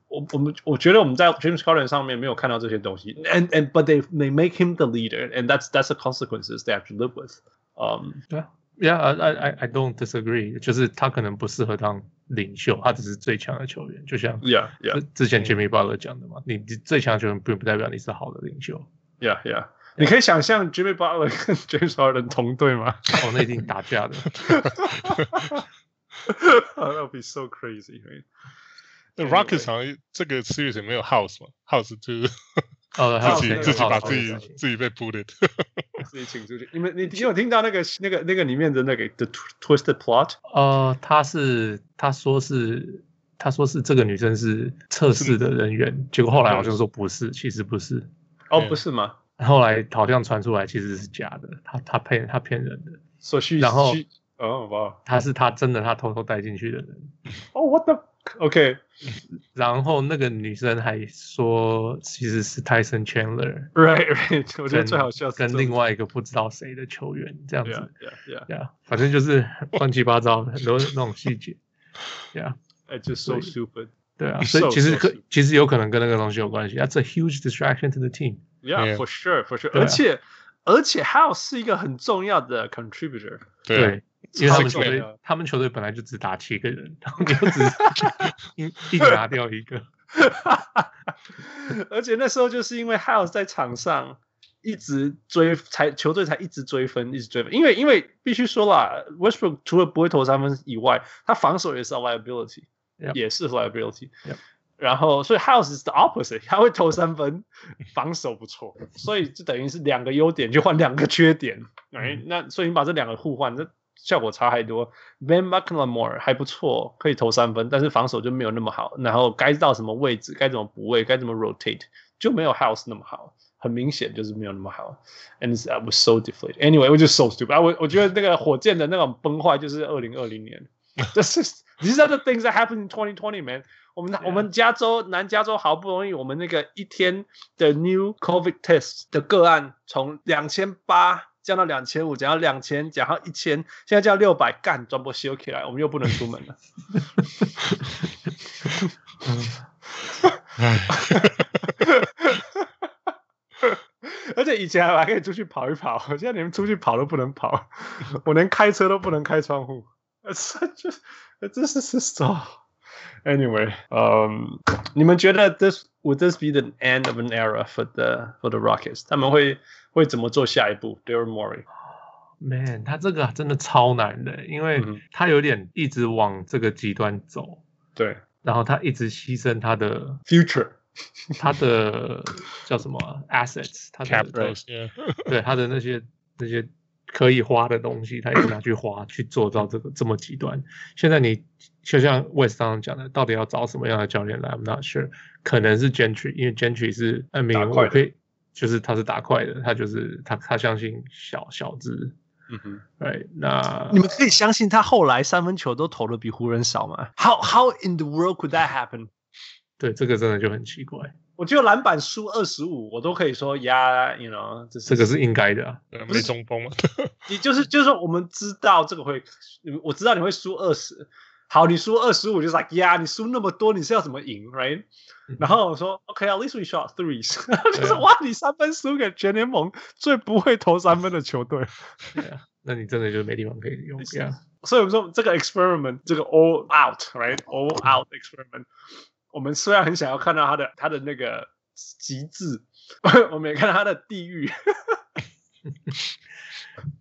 我我们我觉得我们在 James Harden 上面没有看到这些东西，and and but they they make him the leader, and that's that's the consequences they have to live with. Um, yeah, yeah, I I I don't disagree. 就是他可能不适合当领袖，他只是最强的球员，就像 Yeah, yeah. 之前 Jimmy Butler 讲的嘛，你最强的球员并不代表你是好的领袖。Yeah, yeah. 你可以想象 Jimmy Butler 跟 James Harden 同队吗？哦，那一定打架的。That would be so crazy, right? 那 Rockets 好像这个 series 也没有 House 嘛，House 就是 哦，自己自己把自己自己被 bullied，自己请出去。你们你你有听到那个那个那个里面的那个 The Twisted Plot？呃，他是他说是他说是这个女生是测试的人员，结果后来好像说不是，其实不是。哦，不是吗？后来好像传出来其实是假的，他他骗他骗人的。所需然后哦哇，他是他真的他偷偷带进去的人。哦，What the？OK，然后那个女生还说其实是 Tyson Chandler，right right，我觉得最好笑是跟另外一个不知道谁的球员这样子，yeah yeah yeah，反正就是乱七八糟很多那种细节 Yeah, I just so stupid，对啊，所以其实可其实有可能跟那个东西有关系，That's a huge distraction to the team，yeah for sure for sure，而且而且 House 是一个很重要的 contributor，对。因为他们球队，他们球队本来就只打七个人，然后你就只一 一拿掉一个，而且那时候就是因为 House 在场上一直追，才球队才一直追分，一直追分。因为因为必须说了，Westbrook 除了不会投三分以外，他防守也是 liability，yep. 也是 liability。然后所以 House is the opposite，他会投三分，防守不错，所以就等于是两个优点就换两个缺点。哎、嗯，那所以你把这两个互换，这。效果差太多，Ben McLemore 还不错，可以投三分，但是防守就没有那么好。然后该到什么位置，该怎么补位，该怎么 rotate，就没有 House 那么好。很明显就是没有那么好。And I was so deflated. Anyway, was just so stupid. 我我觉得那个火箭的那种崩坏就是二零二零年。这是 These are the things that happened in 2020, man. 我们.我们加州南加州好不容易，我们那个一天的 new COVID test 的个案从两千八。降到两千五，降到两千，降到一千，现在降到六百，干，转播修起来，我们又不能出门了。而且以前还可以出去跑一跑，现在连出去跑都不能跑，我连开车都不能开窗户。这是是 so。Anyway，嗯、um,，你们觉得 this would this be the end of an era for the for the Rockets？他们会？会怎么做下一步？Daryl Morey，Man，他这个真的超难的，因为他有点一直往这个极端走，对，然后他一直牺牲他的 future，他的叫什么 assets，他的 Capital, yeah. 对他的那些那些 可以花的东西，他一直拿去花去做到这个这么极端。现在你就像 West 刚刚讲的，到底要找什么样的教练来？I'm not sure，可能是 Gentry，因为 Gentry 是 I mean 我可以。就是他是打快的，他就是他他相信小小子嗯哼，对，那你们可以相信他后来三分球都投的比湖人少吗？How how in the world could that happen？对，这个真的就很奇怪。我觉得篮板输二十五，我都可以说呀，you know，这是这个是应该的啊，没中锋嘛。你就是就是说，我们知道这个会，我知道你会输二十，好，你输二十五，就是 like 呀，你输那么多，你是要怎么赢，right？、嗯、然后我说，OK，at、okay, least we shot threes，就是哇，你三分输给全联盟最不会投三分的球队，对啊，那你真的就没地方可以用，这样。所以我们说这个 experiment，这个 all out，right，all out experiment。我们虽然很想要看到他的他的那个极致，我们也看到他的地狱。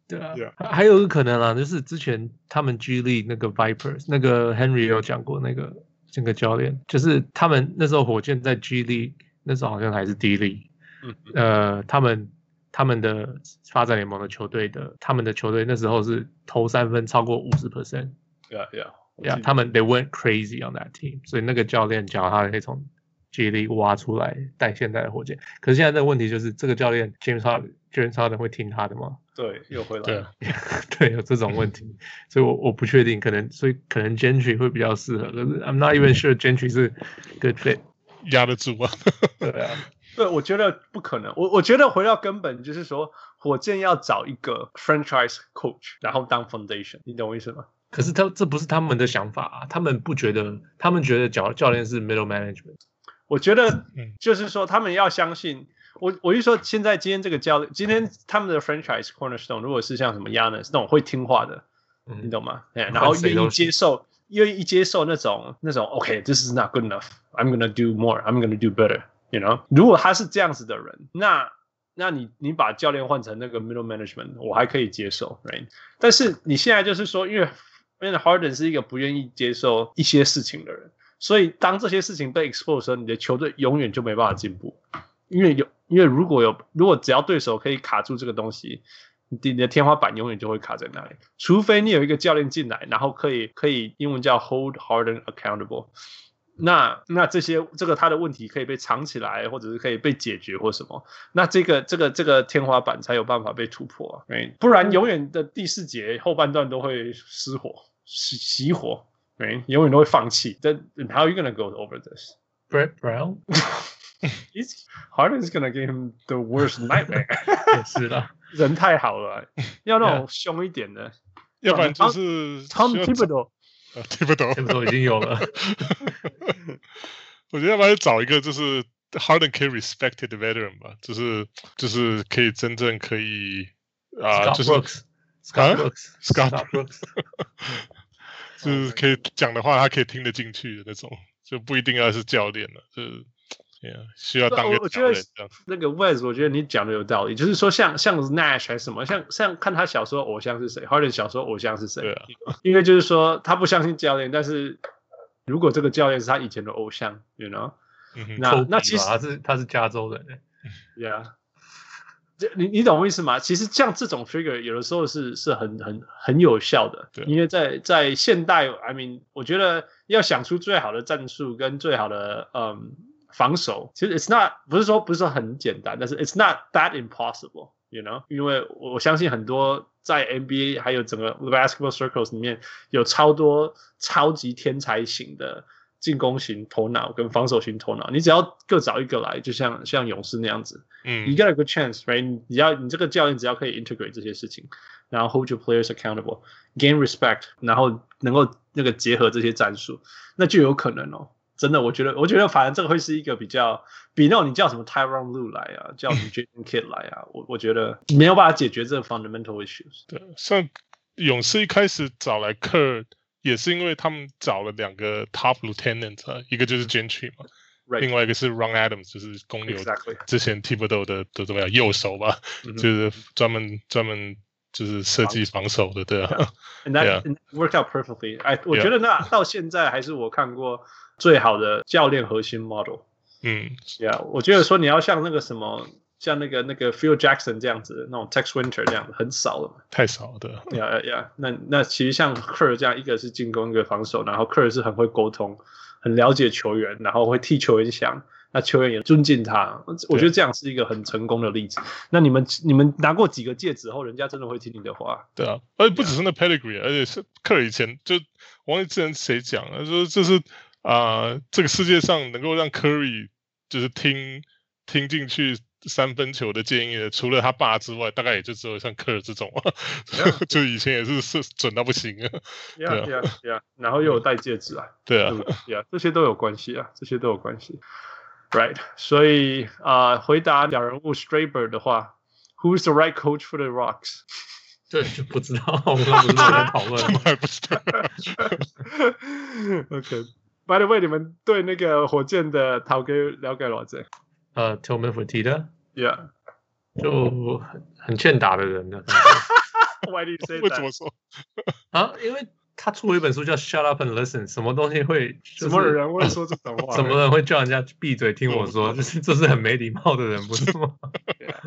对啊，yeah. 还有一个可能啊，就是之前他们 G League 那个 Vipers 那个 Henry 有讲过，那个这个教练就是他们那时候火箭在 G League 那时候好像还是 D League，嗯，呃，他们他们的发展联盟的球队的他们的球队那时候是投三分超过五十 percent。Yeah, yeah. 呀，他们 they went crazy on that team，所以那个教练教他可以从 G League 挖出来带现在的火箭。可是现在这个问题就是，这个教练 James Harden，James Harden 会听他的吗？对，又回来了。对，对，有这种问题，所以我我不确定，可能所以可能 Gentry 会比较适合。可是 I'm not even sure Gentry 是 good fit，压得住吗？对啊，对，我觉得不可能。我我觉得回到根本就是说，火箭要找一个 franchise coach，然后当 foundation，你懂我意思吗？可是他这不是他们的想法啊，他们不觉得，他们觉得教教练是 middle management。我觉得，就是说他们要相信我。我就说，现在今天这个教练，今天他们的 franchise cornerstone 如果是像什么 Giannis 那种会听话的，嗯、你懂吗？然后愿意接受，愿意接受那种那种 OK，this、okay, is not good enough，I'm gonna do more，I'm gonna do better，you know？如果他是这样子的人，那那你你把教练换成那个 middle management，我还可以接受，right？但是你现在就是说，因为因为 Harden 是一个不愿意接受一些事情的人，所以当这些事情被 expose 的时候，你的球队永远就没办法进步。因为有，因为如果有，如果只要对手可以卡住这个东西，你的天花板永远就会卡在那里。除非你有一个教练进来，然后可以可以英文叫 hold Harden accountable，那那这些这个他的问题可以被藏起来，或者是可以被解决或什么，那这个这个这个天花板才有办法被突破啊。不然永远的第四节后半段都会失火。熄熄火，对，永远都会放弃。Then how are you gonna go over this? Brett Brown? He's Harden is gonna give him the worst nightmare. 也是的，人太好了，要那种凶一点的，要不然就是 Tom Thibodeau。Thibodeau Thibodeau 已经有了。我觉得要不然找一个就是 Harden 可以 respected veteran 吧，就是就是可以真正可以啊，就是 Scott Brooks，Scott Brooks。就是可以讲的话，他可以听得进去的那种，就不一定要是教练了，就是 yeah, 需要当个教练。那个 Wes，我觉得你讲的有道理，就是说像像 Nash 还是什么，像像看他小时候偶像是谁，Harden 小时候偶像是谁？对啊，因为就是说他不相信教练，但是如果这个教练是他以前的偶像，you know，、嗯、那那其实他是他是加州人，yeah。这你你懂我意思吗？其实像这种 trigger 有的时候是是很很很有效的，对，因为在在现代，I mean，我觉得要想出最好的战术跟最好的嗯防守，其实 it's not 不是说不是说很简单，但是 it's not that impossible，you know？因为我相信很多在 NBA 还有整个 basketball circles 里面有超多超级天才型的。进攻型头脑跟防守型头脑，你只要各找一个来，就像像勇士那样子，嗯，you got a good chance，right？你要你这个教练只要可以 integrate 这些事情，然后 hold your players accountable，gain respect，然后能够那个结合这些战术，那就有可能哦。真的，我觉得，我觉得反正这个会是一个比较比那种你叫什么 Tyronn Lue 来啊，叫什么 Jason Kidd 来啊，我我觉得没有办法解决这个 fundamental issues。对，像勇士一开始找来 Kerr。也是因为他们找了两个 top lieutenant 啊，一个就是 Gentry 嘛，right. 另外一个是 Ron Adams，就是公牛之前 Thibodeau 的的怎么样右手吧，mm -hmm. 就是专门专门就是设计防守的，对啊。And that yeah. worked out perfectly. 哎我觉得那到现在还是我看过最好的教练核心 model。嗯，Yeah，我觉得说你要像那个什么。像那个那个 Phil Jackson 这样子，那种 Tex Winter 这样子很少了嘛，太少了，对。呀呀呀，那那其实像 Kerr 这样，一个是进攻，一个防守，然后 Kerr 是很会沟通，很了解球员，然后会替球员想，那球员也尊敬他。我觉得这样是一个很成功的例子。那你们你们拿过几个戒指后，人家真的会听你的话？对啊，而且不只是那 pedigree，而且是克尔以前就忘记之前谁讲了，说这是啊、呃，这个世界上能够让 Curry 就是听听进去。三分球的建议，除了他爸之外，大概也就只有像科尔这种，yeah, 就以前也是是准到不行啊。对啊，对啊，对啊。然后又有戴戒指啊。对啊，对啊，这些都有关系啊，这些都有关系。Right，所以啊、呃，回答两人物 Straber 的话，Who's the right coach for the Rocks？这就不知道，我们不是在讨论，还不知道。OK，By、the way，你们对那个火箭的陶哥了解了解？呃、uh,，Tillman Fertitta。Yeah，就很 很欠打的人的。Why do you say that? 为什么说？啊，因为他出了一本书叫《Shut Up and Listen》，什么东西会？什么人会说这种话？什么人会叫人家闭嘴听我说？就是这是很没礼貌的人，不是吗？对啊，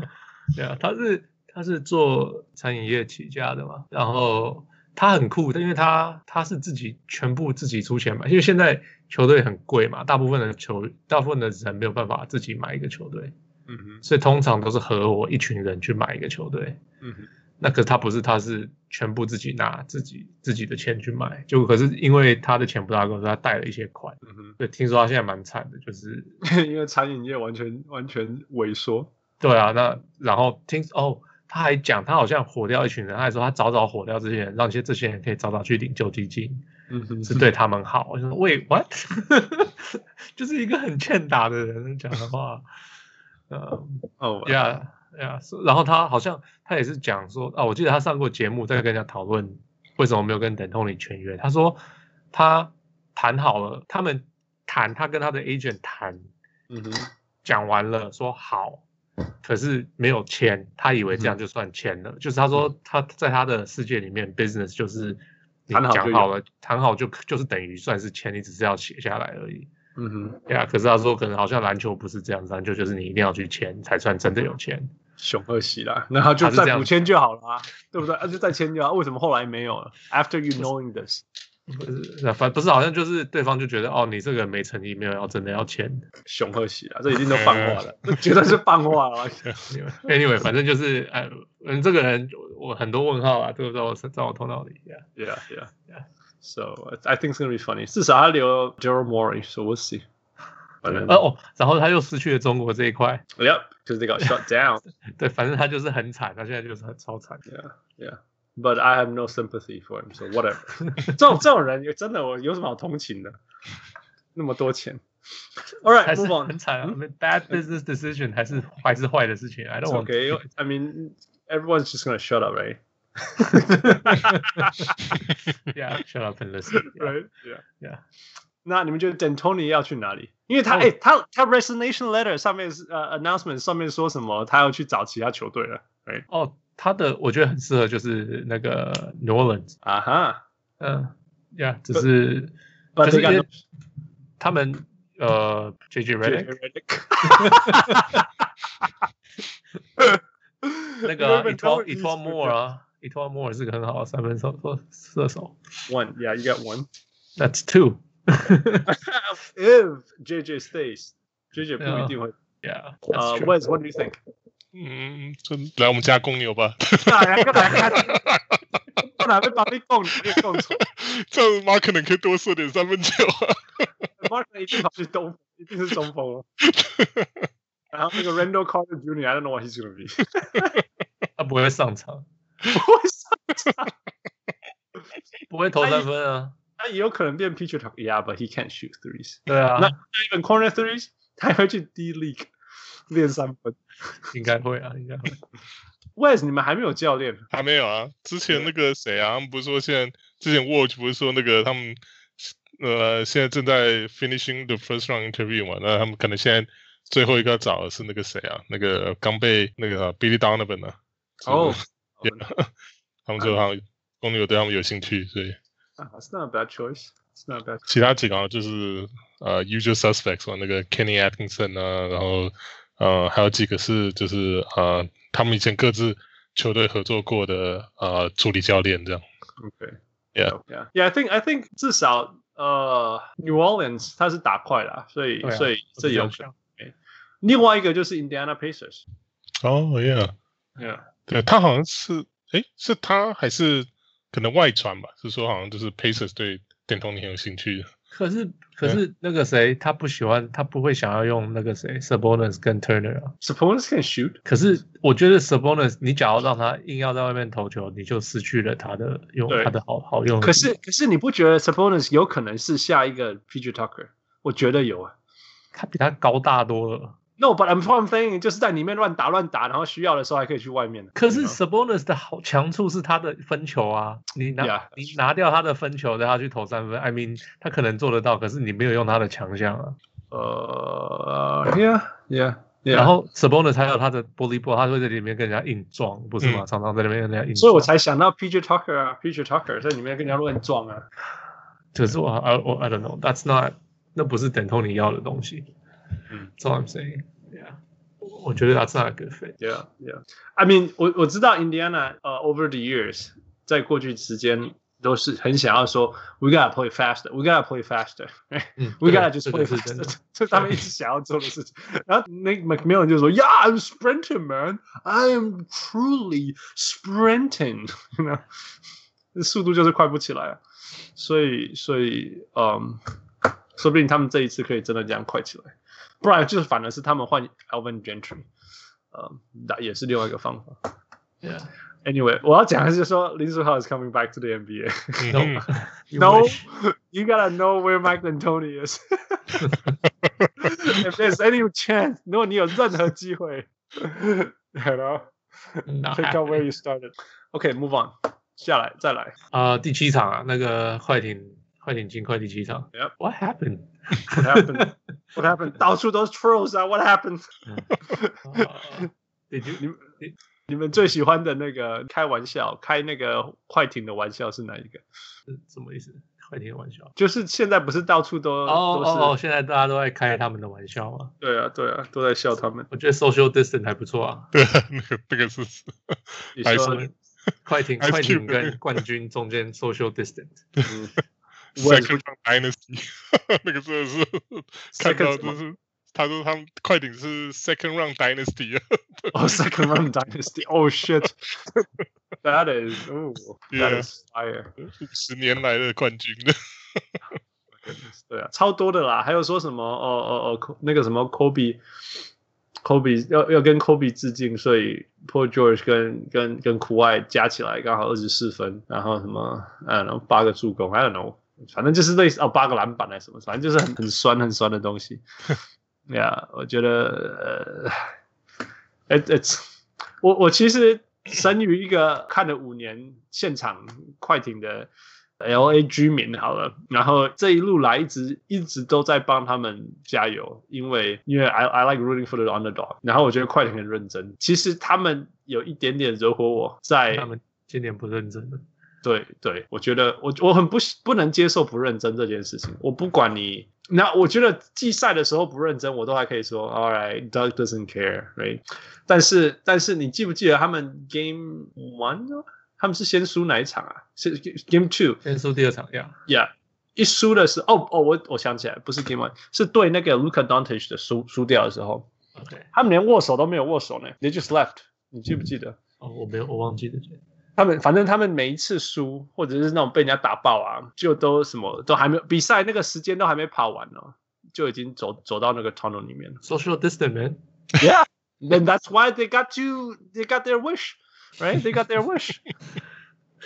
对啊，他是他是做餐饮业起家的嘛，然后他很酷，因为他他是自己全部自己出钱买，因为现在球队很贵嘛，大部分的球大部分的人没有办法自己买一个球队。嗯哼，所以通常都是合伙一群人去买一个球队。嗯哼，那可是他不是，他是全部自己拿自己自己的钱去买。就可是因为他的钱不大够，所以他贷了一些款。嗯哼，对，听说他现在蛮惨的，就是 因为餐饮业完全完全萎缩。对啊，那然后听哦，他还讲他好像火掉一群人，他还说他早早火掉这些人，让一些这些人可以早早去领救济金。嗯哼，是对他们好。我就说喂，what？就是一个很欠打的人讲的话。呃，哦呀呀，然后他好像他也是讲说啊，我记得他上过节目，在跟人家讨论为什么没有跟 D'Antoni 签约。他说他谈好了，他们谈，他跟他的 agent 谈，嗯哼，讲完了说好，可是没有签，他以为这样就算签了。嗯、就是他说他在他的世界里面，business 就是你讲好了，谈好就就是等于算是签，你只是要写下来而已。嗯哼，对啊，可是他说可能好像篮球不是这样子，篮球就是你一定要去签才算真的有钱。熊二喜啦，那他就再补签就好了啊，对不对？那、啊、就再签就好。为什么后来没有了？After you knowing this，不是，反不是好像就是对方就觉得哦，你这个没诚意，没有要真的要签。熊二喜啊，这已经都放话了，这绝对是放话了。Anyway，反正就是哎，嗯，这个人我很多问号啊，都在我在我头脑里。Yeah，yeah，yeah，yeah。So I think it's gonna be funny。至少他留 Daryl Morey，so we'll see。反正哦，然后他又失去了中国这一块。Yep，because they got shut down。对，反正他就是很惨，他现在就是很超惨。Yeah，yeah，but I have no sympathy for him，so whatever。这种这种人，真的我有什么好同情的？那么多钱。All right，是很惨啊。Bad business decision 还是还是坏的事情？I don't want。Okay，I mean everyone's just gonna shut up，right？ Yeah, shut up and listen. Right? Yeah, yeah. 那你们觉得 D'Antoni 要去哪里？因为他哎，他他 resignation letter 上面是呃 announcement 上面说什么？他要去找其他球队了。哎，哦，他的我觉得很适合，就是那个 New Orleans。啊哈，嗯，Yeah，只是就是因为他们呃 JJ Redick。那个 E'Twaun E'Twaun Moore 啊。E'Twaun Moore 是个很好的三分手射手。One, yeah, you got one. That's two. If JJ stays, JJ 不一定会。Yeah. Uh, Wes, what do you think? 嗯，就来我们家公牛吧。哪呀？哪呀？哪边把你供？你供错。这样 Mark 可能可以多射点三分球啊。Mark 一定跑去东，一定是中锋了。然后那个 Randall Carter Jr. I don't know what he's gonna be. 他不会上场。 不会上场，不会投三分啊。他也有可能变 pitcher Yeah，but he can't shoot threes。对啊，那 even corner threes，他会去 D League 练三分。应该会啊，应该会。Wes，你们还没有教练？还没有啊。之前那个谁啊，他们不是说现在之前 Watch 不是说那个他们呃现在正在 finishing the first round interview 嘛？那他们可能现在最后一个找的是那个谁啊？那个刚被那个 Billy Donovan 呢？哦。Yeah. 他们说他们公牛对他们有兴趣，所以。啊，It's not a bad choice. It's not a bad choice. 其他几个就是呃，usual suspects 嘛，那个 Kenny Atkinson 啊，然后呃，还有几个是就是呃，他们以前各自球队合作过的呃助理教练这样。OK. Yeah. Yeah. Yeah. I think I think 至少呃，New Orleans 他是打快了，所以所以这有 另外一个就是 Indiana Pacers。哦，Yeah，Yeah， 对他好像是，哎，是他还是可能外传吧？是说好像就是 Pacers 对电通你很有兴趣的。可是可是那个谁，他不喜欢，他不会想要用那个谁，Sabonis 跟 Turner 啊。Sabonis can shoot，可是我觉得 Sabonis，你假如让他硬要在外面投球，你就失去了他的用，他的好好用。可是可是你不觉得 Sabonis 有可能是下一个 PG Tucker？我觉得有啊，他比他高大多了。No，but I'm saying 就是在里面乱打乱打，然后需要的时候还可以去外面。可是 Sabonis 的好强处是他的分球啊，你拿 Yeah. 你拿掉他的分球，让他去投三分。I mean，他可能做得到，可是你没有用他的强项啊。呃、uh,，Yeah，Yeah，yeah. 然后 Sabonis 还有他的 bully ball，他会在里面跟人家硬撞，不是吗？嗯、常常在里面跟人家硬撞。所以我才想到 PJ Tucker 啊，PJ Tucker 在里面跟人家乱撞啊。可是我，I 我 I don't know，that's not，那不是等同你要的东西。嗯，That's what I'm saying. Yeah，我觉得 That's not a good fit. Yeah, yeah. I mean，我我知道 Indiana，呃、uh,，over the years，在过去时间都是很想要说，We gotta play faster, we gotta play faster, right? 嗯、 we gotta just play faster，这是他们一直想要做的事情。然后那 McMillan 就说，Yeah, I'm sprinting, man. I am truly sprinting. You know，速度就是快不起来啊。所以，所以，嗯，说不定他们这一次可以真的这样快起来。 不然就是反而是他们换 Alvin Gentry，呃、嗯，那也是另外一个方法。Yeah. Anyway，我要讲的是说林书豪 is coming back to the NBA。 No, no, you gotta know where Mike D'Antoni is. If there's any chance，如果你有任何机会，you know，pick up where you started. OK，move、okay, on，下来再来。啊、uh,，第七场啊，那个快艇，快艇金块第七场。Yep. What happened? What happened? What happened? 到处都是 trolls 啊！What happened？你你你你们最喜欢的那个开玩笑，开那个快艇的玩笑是哪一个？是什么意思？快艇的玩笑？就是现在不是到处都哦哦哦，现在大家都在开他们的玩笑吗？对啊对啊，都在笑他们。我觉得 social distance 还不错啊。对，那个那个是你说快艇快艇跟冠军中间 social distance。嗯 Second round dynasty，那个真的是看到就是他说他们快艇是 second round dynasty 啊。哦，second round dynasty，oh shit，that is，oh，that is fire，十年来的冠军的。对啊，超多的啦，还有说什么哦哦哦，那个什么 Kobe，Kobe 要要跟 Kobe 致敬，所以 Paul George 跟跟跟库外加起来刚好二十四分，然后什么，I don't know，八个助攻，I don't know。反正就是类似哦，八个篮板还是什么，反正就是很 很酸很酸的东西。呀、yeah，我觉得呃，it, it's 我我其实生于一个看了五年现场快艇的 LA 居民好了，然后这一路来一直一直都在帮他们加油，因为因为 I I like rooting for the underdog，然后我觉得快艇很认真，其实他们有一点点惹火我在，他们今年不认真的。对对，我觉得我我很不不能接受不认真这件事情。我不管你，那我觉得季赛的时候不认真，我都还可以说，All right, Doug doesn't care, right？但是但是你记不记得他们 Game One 呢？他们是先输哪一场啊？是 Game Two？先输第二场，Yeah Yeah。一输的是哦哦，我我想起来，不是 Game One，是对那个 Luka Doncic 的输输掉的时候。OK，他们连握手都没有握手呢，They just left。你记不记得？哦，我没有，我忘记了。他们反正他们每一次输，或者是那种被人家打爆啊，就都什么都还没有比赛那个时间都还没跑完呢，就已经走走到那个 tunnel 里面了。Social distance, man. Yeah, then that's why they got to, they got their wish, right? They got their wish.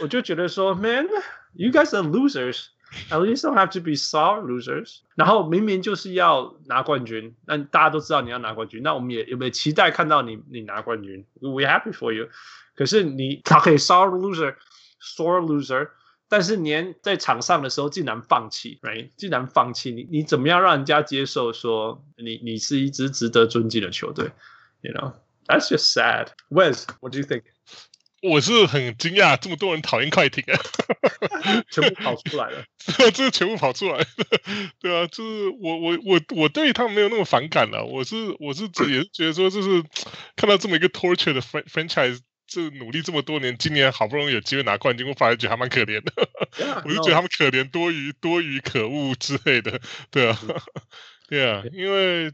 我就觉得说，Man, you guys are losers. At least don't have to be sore losers. 然后明明就是要拿冠军，那大家都知道你要拿冠军，那我们也有没有期待看到你你拿冠军？We happy for you. 可是你他可以 sore loser，sore loser，但是连在场上的时候竟然放弃，right？竟然放弃，你你怎么样让人家接受说你你是一支值得尊敬的球队？You know，that's just sad. Wes，what do you think？我是很惊讶，这么多人讨厌快艇啊，全部跑出来了，这全部跑出来了，对啊，就是我我我我对他们没有那么反感了，啊，我是我是也是觉得说，就是看到这么一个 torture 的 franchise。这努力这么多年，今年好不容易有机会拿冠军，我反而觉得还蛮可怜的。Yeah, 我就觉得他们可怜多于多于可恶之类的，对啊，对啊，因为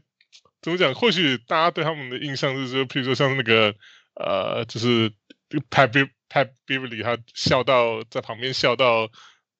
怎么讲？或许大家对他们的印象是说，譬如说像那个呃，就是 Pat Pat Beverly 他笑到在旁边笑到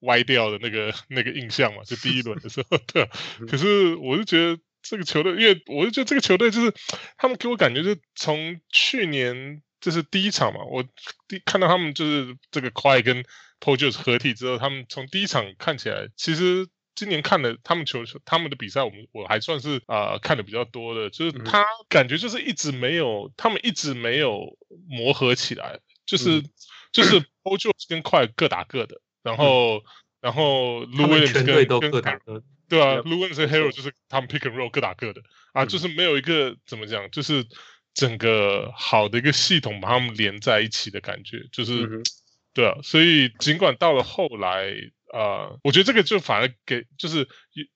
歪掉的那个 那个印象嘛，就第一轮的时候，对。可是我就觉得这个球队，因为我就觉得这个球队就是他们给我感觉，就是从去年就是第一场嘛，我第看到他们就是这个 Kawhi 跟 George 合体之后，他们从第一场看起来，其实。今年看的他们球他们的比赛，我们我还算是啊、呃、看的比较多的，就是他感觉就是一直没有，他们一直没有磨合起来，就是、嗯、就是 George 跟快各打各的，然后、嗯、然后 Lou Williams 跟都各打各的，对啊 Williams 和 Harrell 就是他们 pick and roll 各打各的。啊，就是没有一个怎么讲，就是整个好的一个系统把他们连在一起的感觉，就是、嗯、对啊，所以尽管到了后来。呃，我觉得这个就反而给就是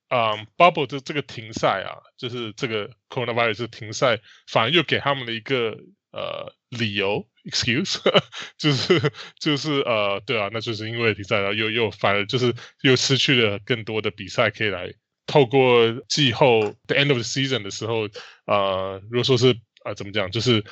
啊、呃、，bubble 的这个停赛啊，就是这个 coronavirus 停赛，反而又给他们了一个呃理由 excuse，就是就是呃，对啊，那就是因为停赛了，又又反而就是又失去了更多的比赛可以来透过季后 the end of the season 的时候，呃，如果说是啊、呃、怎么讲，就是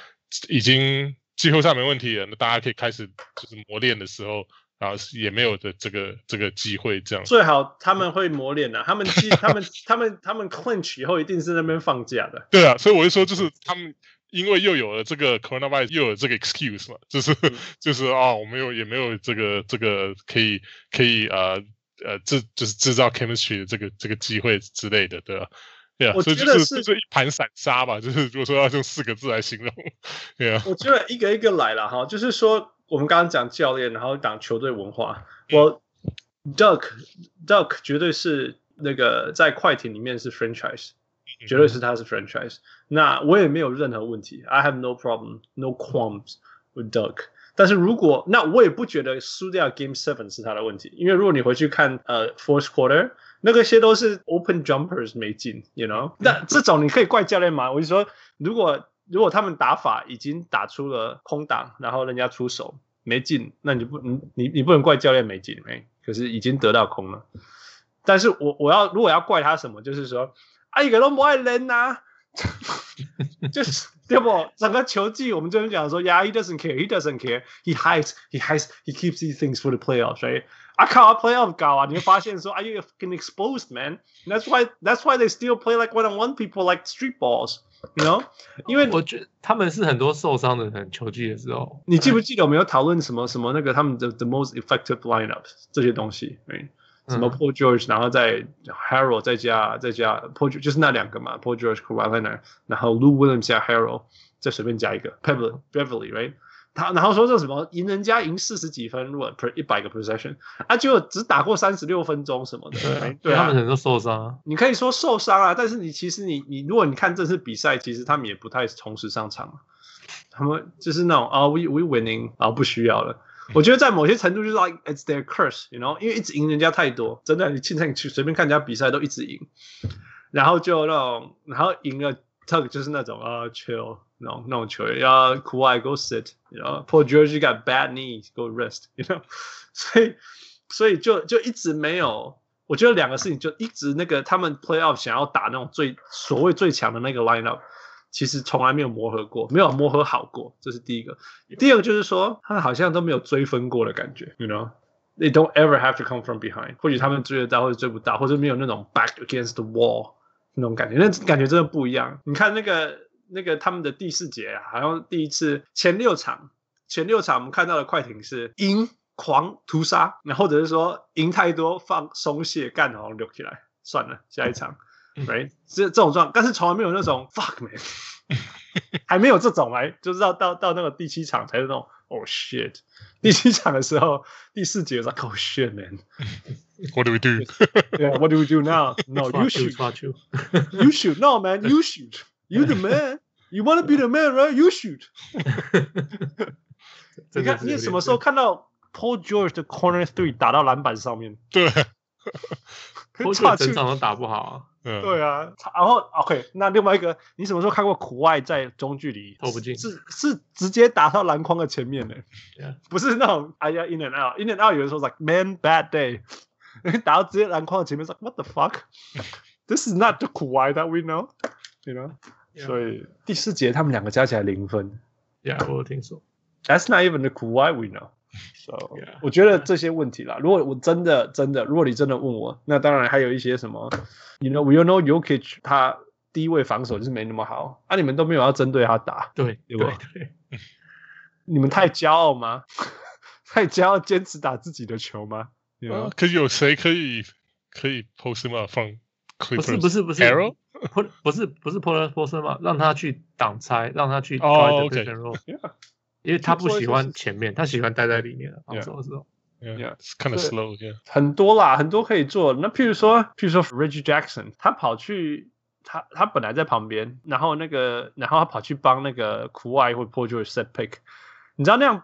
已经季后赛没问题了，那大家可以开始就是磨练的时候。然后也没有的这个这个机会，这样最好他们会磨练的、啊，他们 他们他们他们 clinch 以后一定是那边放假的。对啊，所以我就说，就是他们因为又有了这个 coronavirus，又有这个 excuse 嘛，就是、嗯、就是啊，我没有也没有这个这个可以可以呃呃制就是制造 chemistry 的这个这个机会之类的，对吧？对啊，所以就是就是一盘散沙吧，就是如果说要用四个字来形容，对啊，我觉得一个一个来了哈，就是说。我们刚刚讲教练，然后讲球队文化。我 Duck Duck 绝对是那个在快艇里面是 franchise，绝对是他是 franchise。那我也没有任何问题，I have no problem, no qualms with Duck。但是如果那我也不觉得输掉 Game Seven 是他的问题，因为如果你回去看呃 Fourth Quarter，那个些都是 Open Jumpers 没进，you know？那这种你可以怪教练吗？我就说如果。如果他们打法已经打出了空档，然后人家出手没进，那你不你你你不能怪教练没进没，可是已经得到空了。但是我我要如果要怪他什么，就是说啊一个都不爱扔呐，就是对不？整个球季我们就是讲说，Yeah he doesn't care, he doesn't care, he hides, he hides, he keeps these things for the playoffs, right? 啊靠，playoff 搞啊，你会发现说，Are you fucking exposed, man? That's why that's why they still play like one on one people like street balls. You know，因为我觉得他们是很多受伤的人球季的时候，你记不记得我们有讨论什么什么那个他们的 the most effective lineups 这些东西？哎， 什么 Paul George，然后再 Harrell 再加再加 Paul George 就是那两个嘛，Paul George、Kawhi Leonard，然后 Lou Williams 加 Harrell，再随便加一个 Beverly Beverly，right？他然后说这什么赢人家赢四十几分，如果 per 一百个 possession，啊就只打过三十六分钟什么的，对，对啊，他们很多受伤。你可以说受伤啊，但是你其实你你如果你看这次比赛，其实他们也不太同时上场，他们就是那种啊、oh, we we winning，然后不需要了。我觉得在某些程度就是 like it's their curse，you know，因为一直赢人家太多，真的，你现在你去随便看人家比赛都一直赢，然后就那种然后赢了。Tug 就是那种啊、uh,，chill，那种那种球员要 Kawhi go sit，you know，Paul George got bad knees，go rest，you know，所以所以就就一直没有，我觉得两个事情就一直那个他们 playoff 想要打那种最所谓最强的那个 lineup，其实从来没有磨合过，没有磨合好过，这是第一个。第二个就是说，他们好像都没有追分过的感觉，you know，they don't ever have to come from behind，或许他们追得到，或者追不到，或者没有那种 back against the wall。那种感觉，那感觉真的不一样。你看那个那个他们的第四节啊，好像第一次前六场前六场我们看到的快艇是赢狂屠杀，那或者是说赢太多放松懈干，好像留起来算了，下一场，right？这这种状，但是从来没有那种 fuck man，还没有这种来，就是到到到那个第七场才是那种 oh shit。第七场的时候，第四节我说 oh shit man。What do we do? Yeah, what do we do now? No, you shoot. You shoot. No, man, you shoot. You the man. You want to be the man, right? You shoot. 你看，你什么时候看到 Paul George 的 corner three 打到篮板上面？对，Paul George 整场都打不好啊。对啊，然后 OK，那另外一个，你什么时候看过苦外在中距离投不进？是是直接打到篮筐的前面的，不是那种哎呀 in and out，in and out 有的时候 like man bad day。打到直接篮筐的前面说，What the fuck? This is not the Kawhi that we know, you know? 所以第四节他们两个加起来零分。Yeah，我有听说。That's not even the Kawhi we know. So yeah. 我觉得这些问题啦，如果我真的真的，如果你真的问我，那当然还有一些什么，You know, we all know Jokic 他低位防守就是没那么好，啊，你们都没有要针对他打，对对对，你们太骄傲吗？太骄傲，坚持打自己的球吗？You know? 可是有谁可以可以 post 吗？放不是不是不是 Arrow 不不是不是 post post 吗？让他去挡拆，让他去 try the pick and roll。因为他不喜欢前面，他喜欢待在里面防守的时候。Yeah，kind of slow。很多啦，很多可以做。那譬如说，譬如说 Reggie Jackson，他跑去，他他本来在旁边，然后那个，然后他跑去帮那个 Kawhi 或 Paul George set pick。你知道那样，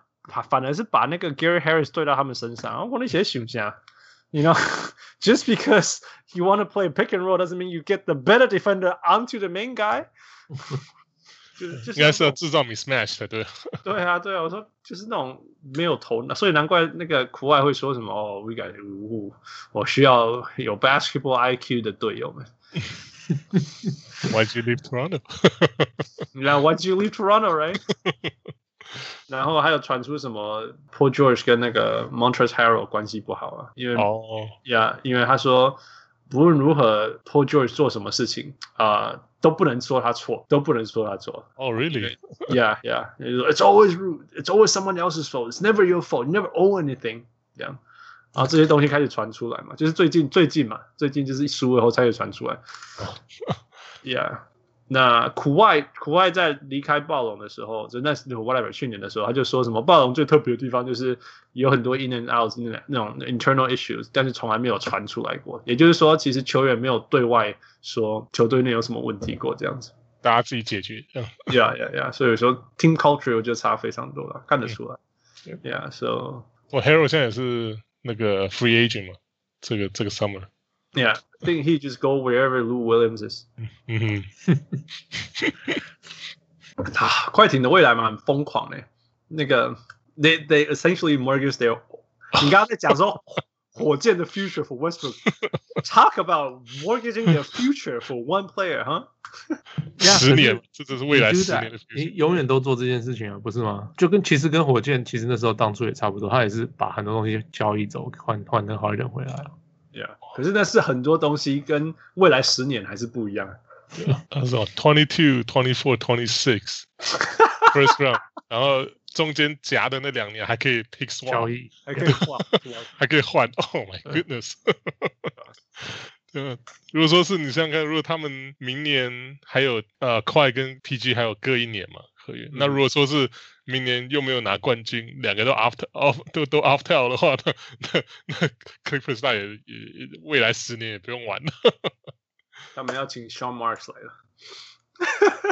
反而是把那个 Gary Harris 对到他们身上。我那些想象，You know，just because you want to play pick and roll doesn't mean you get the better defender onto the main guy。 就是应该是要制造 mismatch 的，对。对啊，对啊，我说就是那种没有头脑，所以难怪那个苦外会说什么哦，we got 我需要有 basketball IQ 的队友们。Why'd you leave Toronto？那 Why'd you leave Toronto？Right？然后还有传出什么 Paul George 跟那个 Montrezl Harrell 关系不好啊？因为哦，呀，因为他说不论如何 Paul George 做什么事情啊。呃都不能说他错，都不能说他错。Oh, really? Yeah, yeah. It's always rude. It's always someone else's fault. It's never your fault. You never owe anything. 这样，然后这些东西开始传出来嘛，就是最近最近嘛，最近就是一输了后才会传出来。Yeah. 那苦外苦外在离开暴龙的时候，就那是 whatever 去年的时候，他就说什么暴龙最特别的地方就是有很多 in and out 那那种 internal issues，但是从来没有传出来过。也就是说，其实球员没有对外说球队内有什么问题过，这样子，大家自己解决。Yeah, yeah, yeah. 所以说 team culture 我觉得差非常多了，看得出来。Yeah, so 我 Harrell 现在也是那个 free agent 嘛，这个这个 summer。Yeah, I think he just go wherever Lou Williams is。嗯哼，啊，快艇的未来嘛，很疯狂嘞。那个，they they essentially mortgage their。你刚刚在讲说火箭的 future for Westbrook。Talk about mortgaging their future for one player，哈？十年，这只是未来十年的。你永远都做这件事情啊，不是吗？就跟其实跟火箭其实那时候当初也差不多，他也是把很多东西交易走，换换成好一点回来了。 Yeah, 可是那是很多东西跟未来十年还是不一样。他说 twenty two, twenty four, twenty six first round，然后中间夹的那两年还可以 pick swap 交易，还可以换，还可以换。Oh my goodness！对，如果说是你想想看，如果他们明年还有呃快跟 PG 还有各一年嘛合约，那如果说是。明年又没有拿冠军，两个都 after off 都都 after out 的话，那那那 Clippers 那也也未来十年也不用玩了。他们要请 Sean Marks 来了。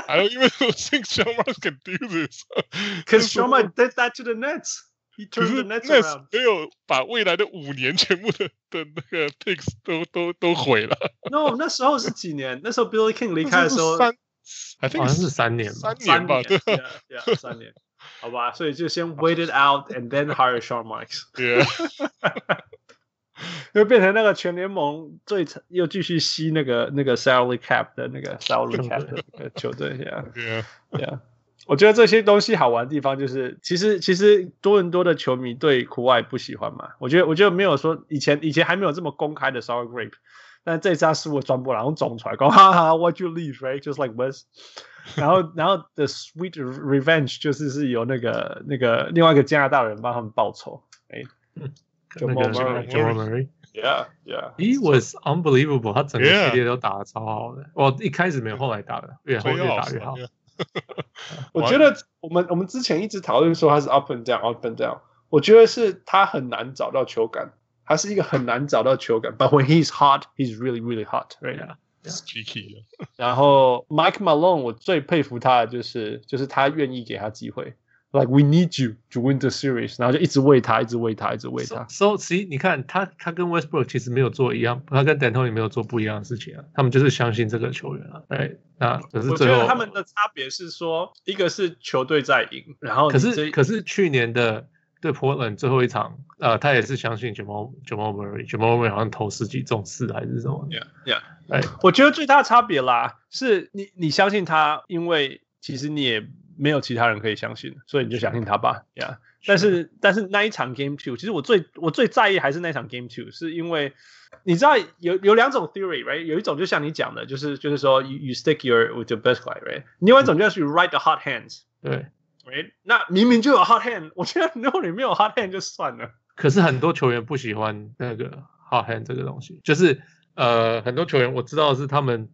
I don't even think Sean Marks can do this. Because Sean Marks did that to the Nets. He turned the Nets around. 没有把未来的五年全部的的那个 picks 都都都毁了。No，那时候是几年？那时候 Billy King 离开的时候，三，好像是三年吧，三年吧，对，三年。好吧，所以就先 wait it out and then hire Sean Marks。对，又变成那个全联盟最又继续吸那个那个 salary cap 的那个 salary cap 的那个球队，Yeah，Yeah。我觉得这些东西好玩的地方就是，其实其实多伦多的球迷对苦外不喜欢嘛。我觉得我觉得没有说以前以前还没有这么公开的 sour grape，但这家是我转播然后总出来讲，哈哈，What you leave right？Just like West。然后，然后 The Sweet Revenge 就是是由那个那个另外一个加拿大人帮他们报仇。哎 Murray，Jamal Murray，Yeah，Yeah，He was unbelievable，他整个系列都打的超好的。我一开始没有，后来打的越后越打越好。我觉得我们我们之前一直讨论说他是 Up and Down，Up and Down。我觉得是他很难找到球感，他是一个很难找到球感。But when he's hot，he's really really hot，right now。Sticky 然后 Mike Malone，我最佩服他的就是，就是他愿意给他机会，Like we need you to win the series，然后就一直喂他，一直喂他，一直喂他。So, see，你看他，他跟 Westbrook 其实没有做一样，他跟 d a n t o n 也没有做不一样的事情啊。他们就是相信这个球员啊。哎，那可是最后，我觉得他们的差别是说，一个是球队在赢，然后可是可是去年的。对 Portland 最后一场，呃，他也是相信 Jamal Jamal Murray，Jamal Murray 好像投十几中四还是什么？Yeah Yeah，哎，我觉得最大的差别啦，是你你相信他，因为其实你也没有其他人可以相信，所以你就相信他吧。Yeah，但是但是那一场 Game Two，其实我最我最在意还是那场 Game Two，是因为你知道有有两种 theory，right？有一种就像你讲的，就是就是说 you you stick your with your best guy，right？另外一种就是 you ride the hot hands，对。哎，那明明就有 hot hand，我觉得如果你没有 hot hand 就算了。可是很多球员不喜欢那个 hot hand 这个东西，就是呃，很多球员我知道的是他们，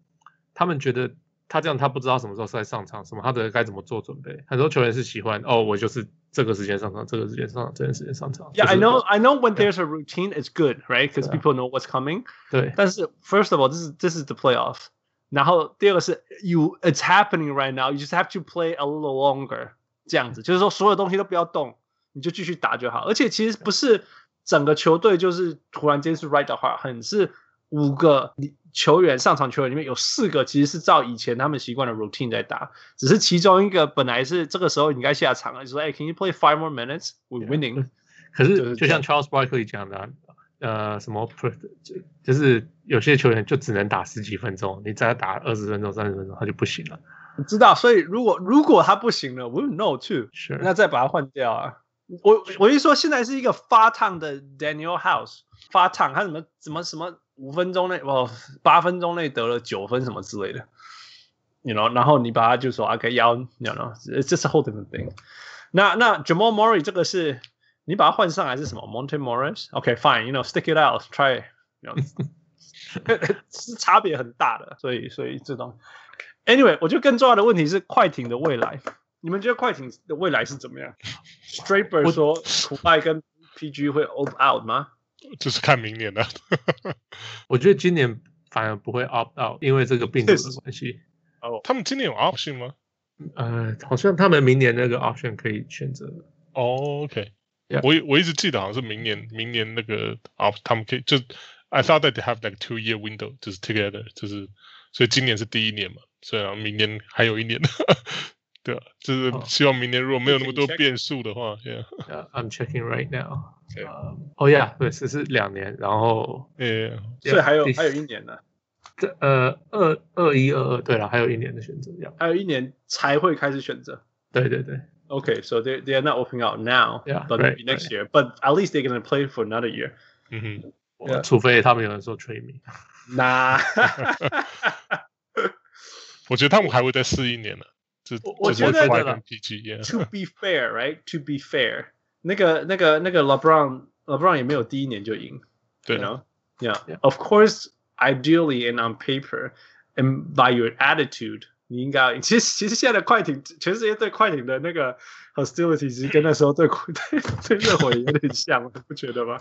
他们觉得他这样他不知道什么时候是在上场，什么他的该怎么做准备。很多球员是喜欢哦，我就是这个时间上场，这个时间上场，这段时间上场。Yeah, I know, I know when there's a routine, it's good, right? Because people know what's coming. 对。但是 first of all, this is this is the playoff. 然后第二个是 you, it's happening right now. You just have to play a little longer. 这样子就是说，所有东西都不要动，你就继续打就好。而且其实不是整个球队就是突然间是 right 的话，很是五个球员上场球员里面有四个其实是照以前他们习惯的 routine 在打，只是其中一个本来是这个时候应该下场了，就说哎，Can you play five more minutes? We're winning。可是就像 Charles Barkley 讲的，呃，什么就是有些球员就只能打十几分钟，你再打二十分钟、三十分钟他就不行了。你知道，所以如果如果他不行了，we know too，是那再把他换掉啊。我我一说现在是一个发烫的 Daniel House 发烫，他怎么怎么什么五分钟内哦八分钟内得了九分什么之类的，you know，然后你把他就说 OK 要，you know，it's just a whole different thing 那。那那 Jamal Murray 这个是你把他换上来是什么？Monte Morris，OK fine，you know，stick it out，try，you know，是差别很大的，所以所以这种。Anyway，我觉得更重要的问题是快艇的未来。你们觉得快艇的未来是怎么样？Straber 说，苦艾跟 PG 会 opt out 吗？就是看明年的。我觉得今年反而不会 opt out，因为这个病毒的关系。哦，他们今年有 option 吗？呃，好像他们明年那个 option 可以选择。哦，OK，yeah. 我我一直记得好像是明年，明年那个 opt 他们可以就 I thought that they have like two year window，就是 together，就是所以今年是第一年嘛。虽然明年还有一年，对啊，就是希望明年如果没有那么多变数的话，Yeah，I'm checking right now。哦呀，对，只是两年，然后，呃，所以还有还有一年呢。这呃，二二一二二，对了，还有一年的选择，要还有一年才会开始选择。对对对。Okay，so they they are not opening out now，but maybe next year，but at least they're gonna play for another year。嗯哼，除非他们有人说 trade me。那。我觉得他们还会再试一年呢。就我觉得，To be fair, right? To be fair，那个、那个、那个 LeBron LeBron 也没有第一年就赢，对，know? Yeah. Of course, ideally and on paper, and by your attitude. 你应该，其实其实现在的快艇，全世界对快艇的那个 hostility 其实跟那时候对对对热火有点像，不觉得吗？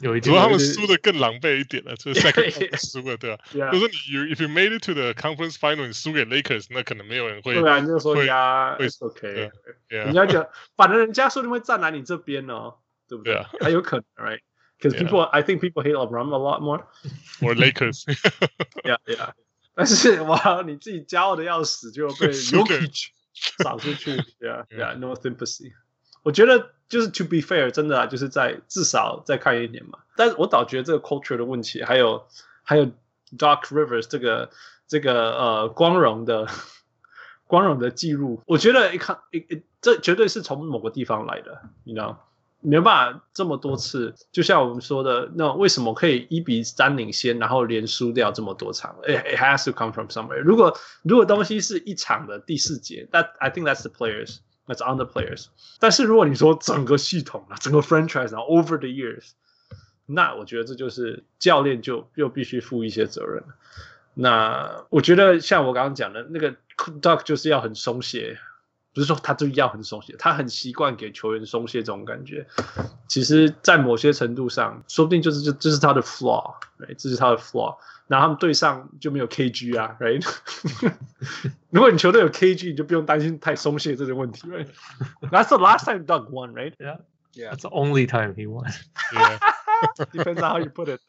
有一点，只不过他们输的更狼狈一点了，就是 second 输了，对吧？就是说你 you if you made it to the conference final，你输给 Lakers，那可能没有人会。对啊，你就说呀，it's OK。人家讲，反正人家说你会站来你这边哦，对不对？还有可能，right？Because people, I think people hate LeBron a lot more. Or Lakers. Yeah, yeah. 但是哇，你自己骄傲的要死，就被 Jokic 扫出去，Yeah, Yeah, No sympathy。我觉得就是 To be fair，真的啊，就是在至少再看一年嘛。但是我倒觉得这个 culture 的问题，还有还有 Doc Rivers 这个这个呃光荣的光荣的记录，我觉得一看一一这绝对是从某个地方来的，你知道。没有办法这么多次，就像我们说的，那为什么可以一比三领先，然后连输掉这么多场？It, has to come from somewhere。如果如果东西是一场的第四节，That I think that's the players, that's on the players。但是如果你说整个系统啊，整个 franchise 啊，over the years，那我觉得这就是教练就又必须负一些责任。那我觉得像我刚刚讲的那个 Doc 就是要很松懈。不是说他就要很松懈，他很习惯给球员松懈这种感觉。其实，在某些程度上，说不定就是这这是他的 flaw，right? 这是他的 flaw。然后他们对上就没有 KG 啊，right？如果你球队有 KG，你就不用担心太松懈这个问题，right？That's the last time Doug won, right? Yeah, yeah. That's the only time he won. Yeah. Depends on how you put it.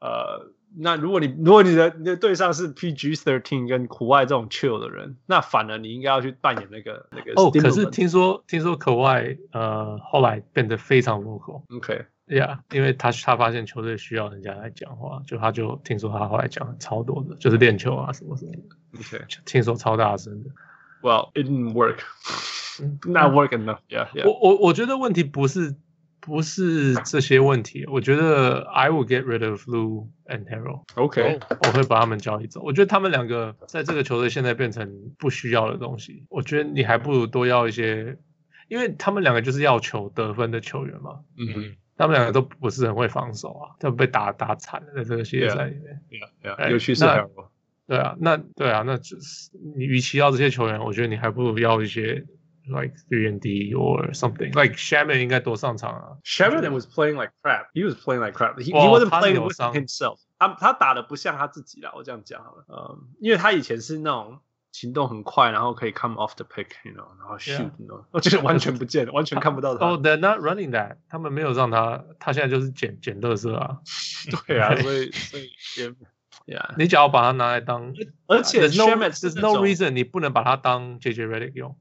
呃，那如果你如果你的你的对象是 PG thirteen 跟苦外这种 chill 的人，那反而你应该要去扮演那个那个。哦，可是听说听说可外呃后来变得非常 vocal。OK。Yeah，因为他他发现球队需要人家来讲话，就他就听说他后来讲超多的，就是练球啊什么什么的。OK，听说超大声的。Well, it didn't work. Not work enough. Yeah, yeah. 我我我觉得问题不是不是这些问题，我觉得 I will get rid of Lou and Harrell. OK，我会把他们交易走。我觉得他们两个在这个球队现在变成不需要的东西。我觉得你还不如多要一些，因为他们两个就是要求得分的球员嘛。嗯哼。他们两个都不是很会防守啊，都被打打惨了，在这个系列赛里面。Yeah, yeah, 尤其是对啊，那对啊，那就是你与其要这些球员，我觉得你还不如要一些 like three and D or something like Shamet 应该多上场啊。Shamet was playing like crap. He was playing like crap. He, he wasn't playing with himself. 他他打的不像他自己啦，我这样讲好了。嗯，因为他以前是那种。行动很快，然后可以 come off the pick，you know，然后 shoot，you know，我觉得完全不见，完全看不到他。Oh, they're not running that，他们没有让他，他现在就是捡捡垃圾啊。对啊，所以所以，yeah，你只要把它拿来当，而且 there's no，there's no reason 你不能把它当 JJ Redick 用。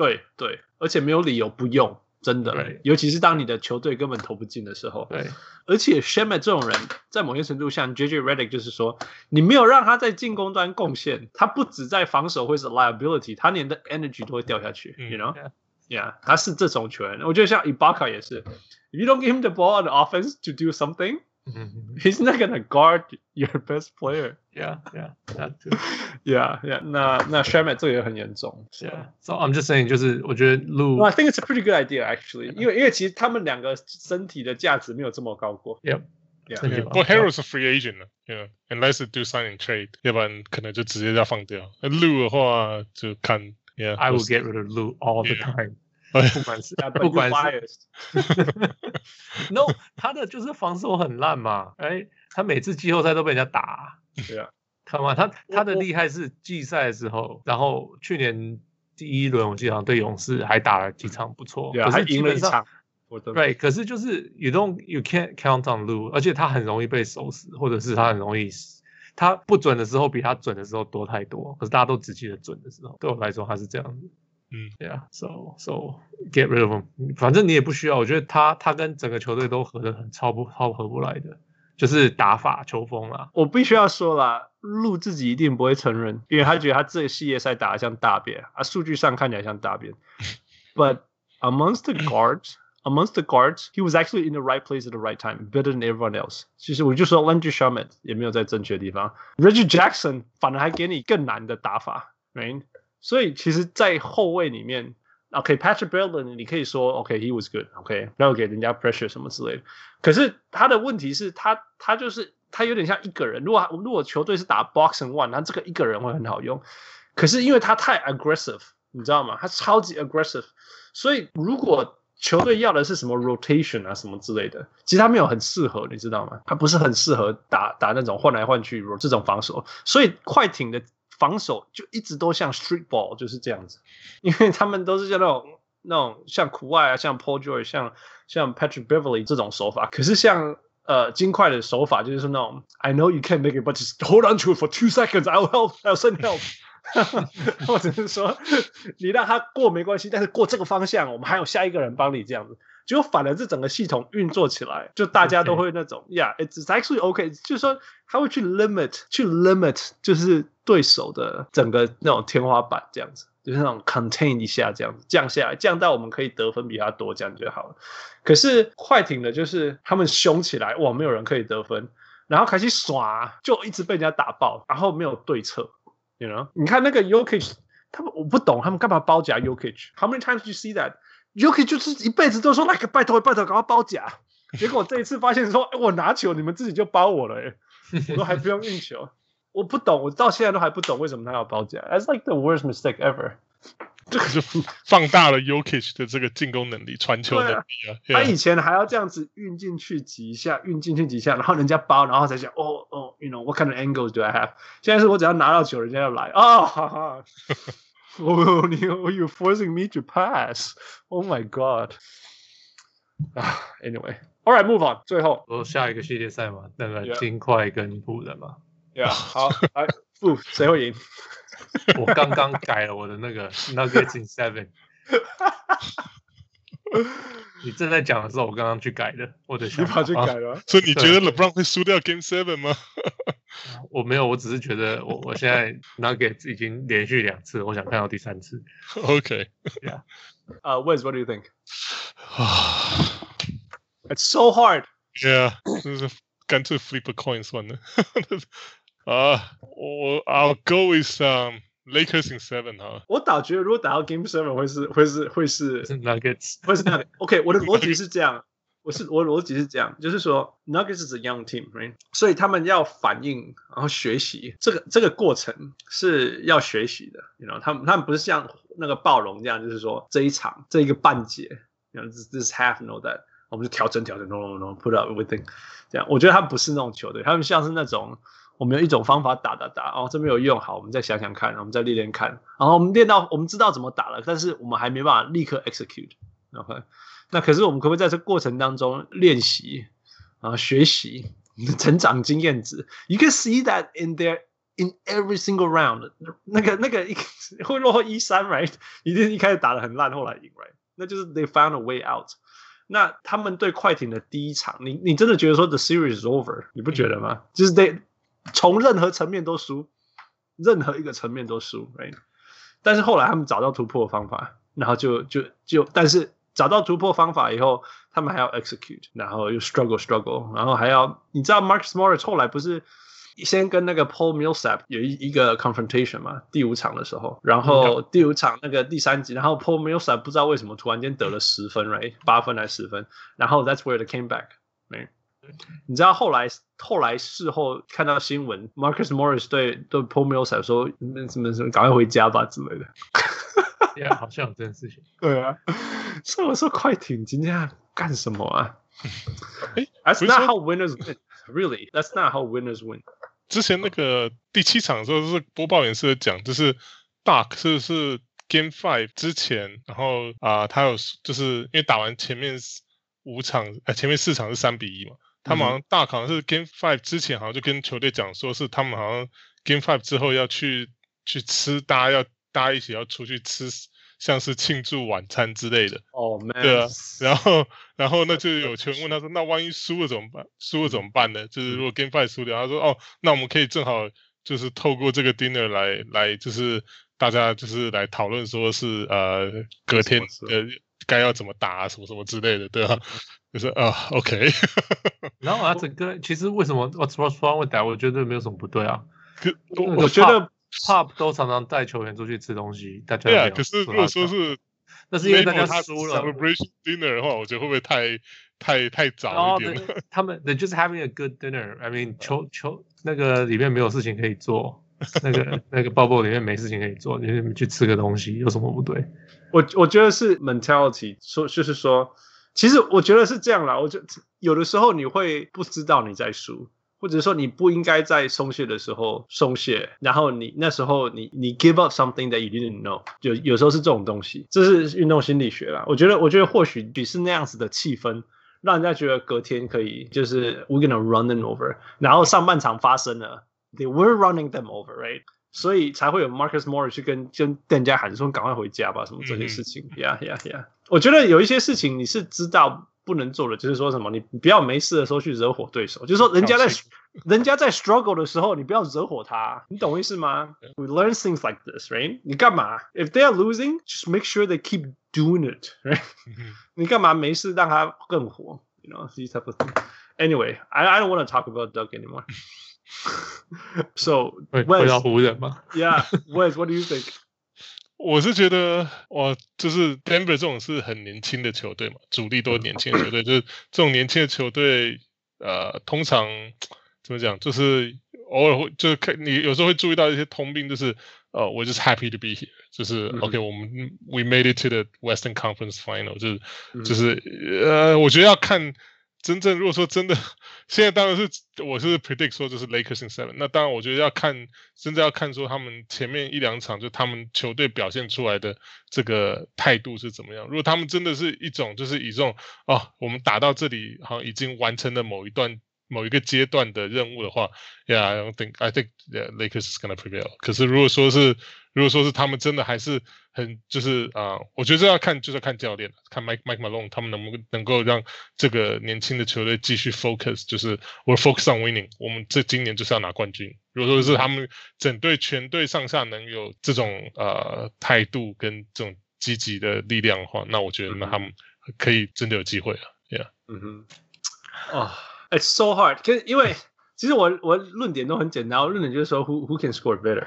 对对，而且没有理由不用。真的，对尤其是当你的球队根本投不进的时候。对，而且 Shamet 这种人，在某些程度上 JJ Redick，就是说，你没有让他在进攻端贡献，他不止在防守会是 liability，他连的 energy 都会掉下去。嗯、you know，yeah，他是这种球员。我觉得像 Ibaka 也是，if you don't give him the ball on the offense to do something。He's not gonna guard your best player. Yeah, yeah, that too. Yeah, yeah. 那那 Shamet 这个也很严重。Yeah. So I'm just saying，就是我觉得 Lou。I think it's a pretty good idea actually. 因为因为其实他们两个身体的价值没有这么高过。Yep. Yeah. Well, Harrell's a free agent. Yeah. Unless do signing trade，要不然可能就直接要放掉。Lou 的话就看。Yeah. I will get rid of Lou all the time. 不管是 不管是，No，他的就是防守很烂嘛，哎，他每次季后赛都被人家打，对啊，看嘛，他他的厉害是季赛的时候，然后去年第一轮我记得好像对勇士还打了几场不错，可是赢了一场，对，可是就是 you don't you can't count on Lou，而且他很容易被守死，或者是他很容易他不准的时候比他准的时候多太多，可是大家都只记得准的时候，对我来说他是这样子。嗯，对啊，so so get rid of him，反正你也不需要。我觉得他他跟整个球队都合得很超不超合不来的，就是打法球风啊。我必须要说啦，路自己一定不会承认，因为他觉得他这个系列赛打得像大便啊，数据上看起来像大便。But amongst the guards, amongst the guards, he was actually in the right place at the right time, better than everyone else。其实我就说，Landry Shamet 也没有在正确的地方，Reggie Jackson 反而还给你更难的打法，right？所以其实，在后卫里面，OK，Patrick Beverley，你可以说 OK，he was good，OK，然后给人家 pressure 什么之类的。可是他的问题是他，他就是他有点像一个人。如果如果球队是打 box and one，他这个一个人会很好用。可是因为他太 aggressive，你知道吗？他超级 aggressive。所以如果球队要的是什么 rotation 啊什么之类的，其实他没有很适合，你知道吗？他不是很适合打打那种换来换去这种防守。所以快艇的。防守就一直都像 street ball 就是这样子，因为他们都是像那种那种像苦外啊，像 Paul George，像像 Patrick Beverly 这种手法。可是像呃金块的手法就是那种 I know you can't make it，but just hold on to it for two seconds，I'll help，I'll send help。或者是说你让他过没关系，但是过这个方向，我们还有下一个人帮你这样子。结果反而这整个系统运作起来，就大家都会那种，Yeah，it's actually okay。就是说他会去 limit，去 limit，就是对手的整个那种天花板这样子，就是那种 contain 一下这样子，降下来，降到我们可以得分比他多这样就好了。可是快艇的就是他们凶起来，哇，没有人可以得分，然后开始耍，就一直被人家打爆，然后没有对策，You know？你看那个 Jokic，他们我不懂，他们干嘛包夹 Yokich，How many times you see that？Jokic 就是一辈子都说那个拜托拜托，赶快包夹。结果这一次发现说，哎，我拿球，你们自己就包我了，哎，我都还不用运球。我不懂，我到现在都还不懂为什么他要包夹。That's like the worst mistake ever。这个就放大了 Jokic 的这个进攻能力、传球能力啊。他以前还要这样子运进去几下，运进去几下，然后人家包，然后才想，哦哦，you know what kind of angles do I have？现在是我只要拿到球，人家要来啊，哈哈。Oh, you're forcing me to pass. Oh my god. Anyway. All right, move on。最后，说下一个系列赛嘛，那个金块跟湖人嘛。Yeah，好，来，不，谁会赢？我刚刚改了我的那个 Nuggets in Seven。你正在讲的时候，我刚刚去改的。我的想法去改了，啊、所以你觉得 LeBron 会输掉 Game Seven 吗？ 我没有，我只是觉得我我现在 Nuggets 已经连续两次，我想看到第三次。OK，Yeah，呃，Wiz，What do you think？啊，It's so hard。Yeah，就是干脆 flip a coin 算了。啊，我 I'll go with um。Lakers in seven 哈，我倒觉得如果打到 Game Seven 会是会是会是 Nuggets，会是 Nuggets。OK，我的逻辑是这样， 我是我逻辑是这样，就是说 Nuggets is a young team，right？所以他们要反应，然后学习这个这个过程是要学习的，you know？他们他们不是像那个暴龙这样，就是说这一场这一个半节，you know，this this half know that，我们就调整调整，no no no，put up everything，这样，我觉得他不是那种球队，他们像是那种。我们有一种方法打打打哦，这没有用好，我们再想想看，我们再练练看，然后我们练到我们知道怎么打了，但是我们还没办法立刻 execute。OK，那可是我们可不可以在这过程当中练习啊，学习成长经验值？You can see that in their in every single round。那个那个一会落后一三，right？一定一开始打得很烂，后来赢，right？那就是 they found a way out。那他们对快艇的第一场，你你真的觉得说 the series is over？你不觉得吗？就是 they。从任何层面都输，任何一个层面都输，right？但是后来他们找到突破的方法，然后就就就，但是找到突破方法以后，他们还要 execute，然后又 struggle struggle，然后还要，你知道 Marcus Morris 后来不是先跟那个 Paul Millsap 有一一个 confrontation 嘛？第五场的时候，然后第五场那个第三集，然后 Paul Millsap 不知道为什么突然间得了十分，right？八分还是十分？然后 that's where they came back，right？你知道后来后来事后看到新闻，Marcus Morris 对对 Paul Millsap 说那什么什么，赶快回家吧之类的。Yeah, 好像有这件事情。对啊，所以我说快艇今天要干什么啊？哎，That's not how winners win. Really, that's not how winners win. 之前那个第七场的时候，是播报员是讲，就是 Doc 是是 Game Five 之前，然后啊、呃，他有就是因为打完前面五场，呃，前面四场是三比一嘛。他们好像大好像是 Game Five 之前好像就跟球队讲说，是他们好像 Game Five 之后要去去吃，大家要大家一起要出去吃，像是庆祝晚餐之类的。哦、oh,，对啊，然后然后那就有球员问他说：“那万一输了怎么办？输了怎么办呢？就是如果 Game Five 输掉，他说：哦，那我们可以正好就是透过这个 dinner 来来就是大家就是来讨论说是呃隔天呃该要怎么打啊什么什么之类的，对吧？”就是啊，OK。然后啊，整个其实为什么 What's wrong with that？我觉得没有什么不对啊。可我，我觉得 Pop 都常常带球员出去吃东西，大家对啊。可是如果说是，那是因为大家输了。Celebration dinner 的话，我觉得会不会太太太早一点了？他们 They're just having a good dinner。I mean，球球那个里面没有事情可以做，那个 那个 bubble 里面没事情可以做，你去吃个东西有什么不对？我我觉得是 mentality，说就是说。其实我觉得是这样啦，我觉得有的时候你会不知道你在输，或者说你不应该在松懈的时候松懈，然后你那时候你你 give up something that you didn't know，就有时候是这种东西，这是运动心理学啦。我觉得我觉得或许只是那样子的气氛，让人家觉得隔天可以就是 we're gonna run them over，然后上半场发生了，they were running them over，right？所以才会有 Marcus Morris 去跟跟店家喊说赶快回家吧，什么这些事情，yeah yeah yeah。我觉得有一些事情你是知道不能做的，就是说什么你你不要没事的时候去惹火对手，就是说人家在人家在 struggle 的时候，你不要惹火他，你懂我意思吗？We learn things like this, right？你干嘛？If they are losing, just make sure they keep doing it, right？你干嘛没事让他更火？You know, these type of things. Anyway, I I don't want to talk about Doug anymore. So, 回回到湖人吗？Yeah, Wes, what do you think? 我是觉得，哇，就是 Denver 这种是很年轻的球队嘛，主力都是年轻的球队，就是这种年轻的球队，呃，通常怎么讲，就是偶尔会，就是看你有时候会注意到一些通病，就是呃，我 just happy to be here，就是 OK，我们 we made it to the Western Conference Final，就是就是呃，我觉得要看。真正如果说真的，现在当然是我是 predict 说就是 Lakers in seven。那当然我觉得要看，真的要看说他们前面一两场就他们球队表现出来的这个态度是怎么样。如果他们真的是一种就是以这种哦，我们打到这里好像已经完成了某一段。某一个阶段的任务的话，Yeah，I think I think yeah, Lakers is gonna prevail。可是如果说是如果说是他们真的还是很就是啊、呃，我觉得这要看就是要看教练，看 Mike Mike Malone 他们能不能够让这个年轻的球队继续 focus，就是 we focus on winning。我们这今年就是要拿冠军。如果说是他们整队全队上下能有这种呃态度跟这种积极的力量的话，那我觉得那他们可以真的有机会了。Yeah，嗯哼，啊。It's so hard，可是因为其实我我论点都很简单，我论点就是说 who who can score better，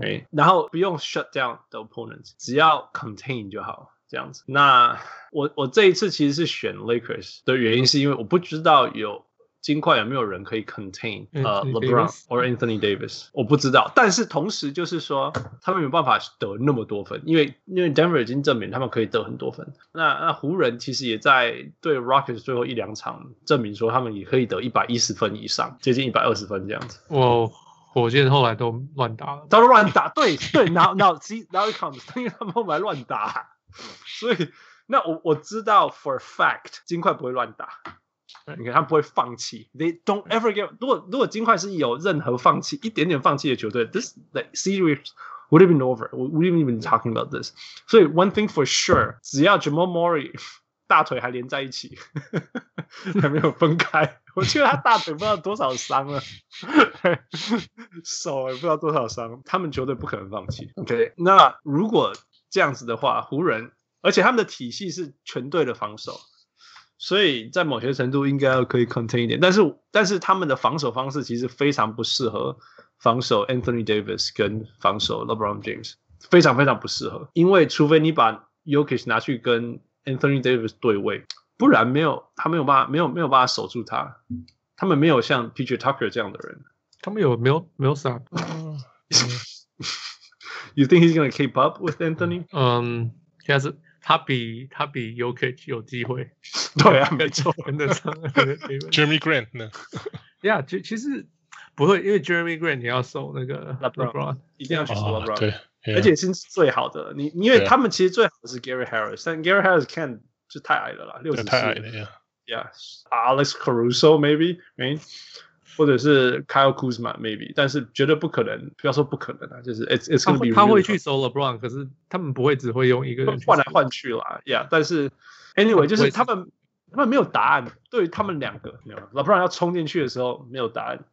哎，然后不用 shut down the opponents，只要 contain 就好，这样子。那我我这一次其实是选 Lakers 的原因是因为我不知道有。金块有没有人可以 contain 呃、uh, LeBron or Anthony Davis？我不知道，但是同时就是说，他们没有办法得那么多分，因为因为 Denver 已经证明他们可以得很多分。那那湖人其实也在对 Rockets 最后一两场证明说，他们也可以得一百一十分以上，接近一百二十分这样子。我火箭后来都乱打了，都乱打，对对，然后然后 see now it comes，因为他们后来乱打，所以那我我知道 for a fact 金块不会乱打。你看他们不会放弃，They don't ever give。如果如果金块是有任何放弃一点点放弃的球队，this the series would have been over. We wouldn't even talking about this. 所以 one thing for sure，只要 Jamal Murray 大腿还连在一起，还没有分开，我记得他大腿不知道多少伤了，手也不知道多少伤，他们球队不可能放弃。OK，那如果这样子的话，湖人，而且他们的体系是全队的防守。所以在某些程度应该要可以 contain 一点，但是但是他们的防守方式其实非常不适合防守 Anthony Davis 跟防守 LeBron James，非常非常不适合，因为除非你把 Jokic 拿去跟 Anthony Davis 对位，不然没有他没有办法没有没有办法守住他，他们没有像 PJ Tucker 这样的人，他们有没有没有啥？You think he's gonna keep up with Anthony？嗯，现在是。他比他比 Jokic 有机会，对啊，没错，跟得上。Jeremy Grant 呢？？Yeah，，其其实不会，因为 Jeremy Grant 你要守那个 LeBron，一定要去守 LeBron，对，而且是最好的。你因为他们其实最好的是 Gary Harris，但 Gary Harris 看就太矮了啦，六十四，太矮了呀。Yeah，Alex Caruso maybe，没。或者是 Kyle Kuzma maybe，但是绝对不可能，不要说不可能啊，就是 it's it's gonna be 他会去搜 LeBron，可是他们不会只会用一个人换来换去啦，Yeah，但是 anyway 就是他们他们没有答案，对于他们两个没有 LeBron 要冲进去的时候没有答案，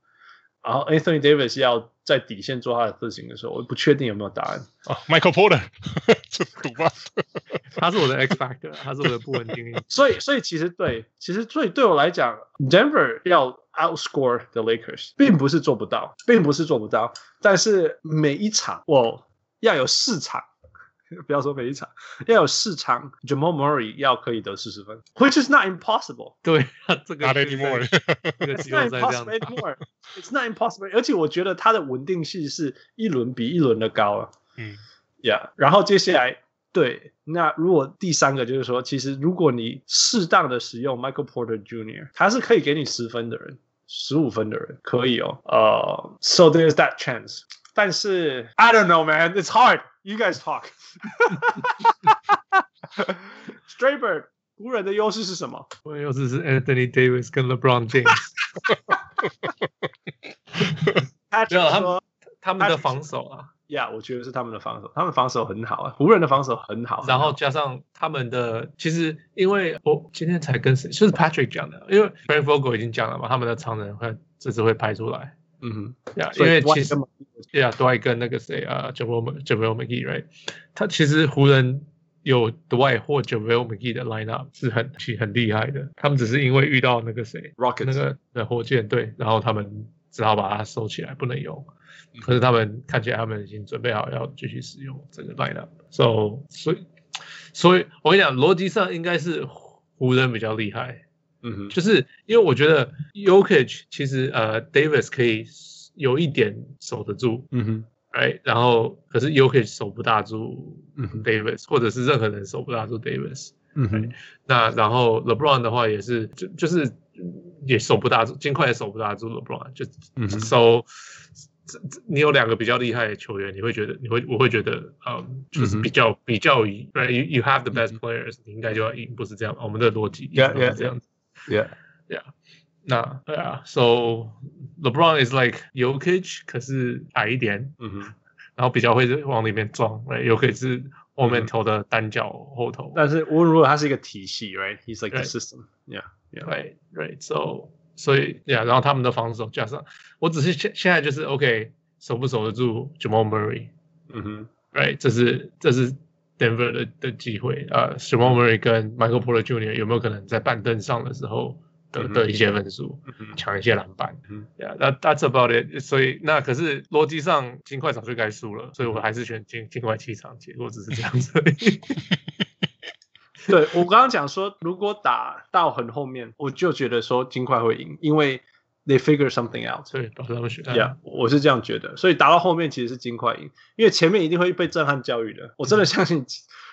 然后 Anthony Davis 要在底线做他的事情的时候，我不确定有没有答案啊。Michael Porter 这赌吧，他是我的 X Factor，他是我的不稳定。所以所以其实对，其实对对我来讲，Denver 要。Outscore the Lakers，并不是做不到，并不是做不到，但是每一场我要有四场，不要说每一场，要有四场，Jamal Murray 要可以得四十分，which is not impossible。对，这个 not anymore。It's not impossible anymore. It's not impossible。而且我觉得他的稳定性是一轮比一轮的高了。嗯，Yeah。然后接下来。对，那如果第三个就是说，其实如果你适当的使用 Michael Porter Jr.，他是可以给你十分的人，十五分的人可以哦。呃、uh,，So there's that chance。但是 I don't know, man, it's hard. You guys talk. Straybird，湖人的优势是什么？湖人优势是 Anthony Davis 跟 LeBron James。他说他们他们的防守啊。呀，yeah, 我觉得是他们的防守，他们防守很好啊，湖人的防守很好，然后加上他们的，其实因为我今天才跟谁，就是 Patrick 讲的，因为 Frank Vogel 已经讲了嘛，他们的长人会这次会拍出来，嗯哼，呀，因为其实，呀，都还跟那个谁啊，JaVale JaVale McGee，right，他其实湖人有 Dwight 或 JaVale McGee 的 lineup 是很其实很厉害的，他们只是因为遇到那个谁，Rockets。那个的火箭队，然后他们只好把它收起来，不能用。可是他们看起来，他们已经准备好要继续使用这个 lineup，so 所以，所以我跟你讲，逻辑上应该是湖人比较厉害，嗯，就是因为我觉得 y o k i c 其实呃 Davis 可以有一点守得住，嗯哼，哎，然后可是 y o k i c 守不大住 Davis，或者是任何人守不大住 Davis，嗯哼，那然后 LeBron 的话也是就就是也守不大住，尽快也守不大住 LeBron，就嗯哼。守。这这你有两个比较厉害的球员，你会觉得你会我会觉得，嗯，就是比较、嗯、比较赢，right？You you have the best players，、嗯、你应该就要赢，不是这样，我们的逻辑 yeah, 是这样子 ，yeah yeah，那对啊，so LeBron is like Jokic，可是矮一点，嗯哼，然后比较会往里面撞，right，Jokic 是后面投的单脚后投，但是无论如何他是一个体系，right，he's like the system，yeah yeah，right，right，so。所以呀，然后他们的防守加上，我只是现现在就是 OK，守不守得住 Jamal Murray？嗯哼，Right，这是这是 Denver 的的机会啊。Uh, Jamal Murray 跟 Michael Porter Jr. 有没有可能在板凳上的时候得、嗯、得一些分数，嗯、抢一些篮板？嗯，Yeah，那 That's about it。所以那可是逻辑上金块早就该输了，所以我还是选金金块七场，结果只是这样子。对，我刚刚讲说，如果打到很后面，我就觉得说金块会赢，因为 they figure something out。对，保持他们选。Yeah，我是这样觉得。所以打到后面其实是金块赢，因为前面一定会被震撼教育的。我真的相信，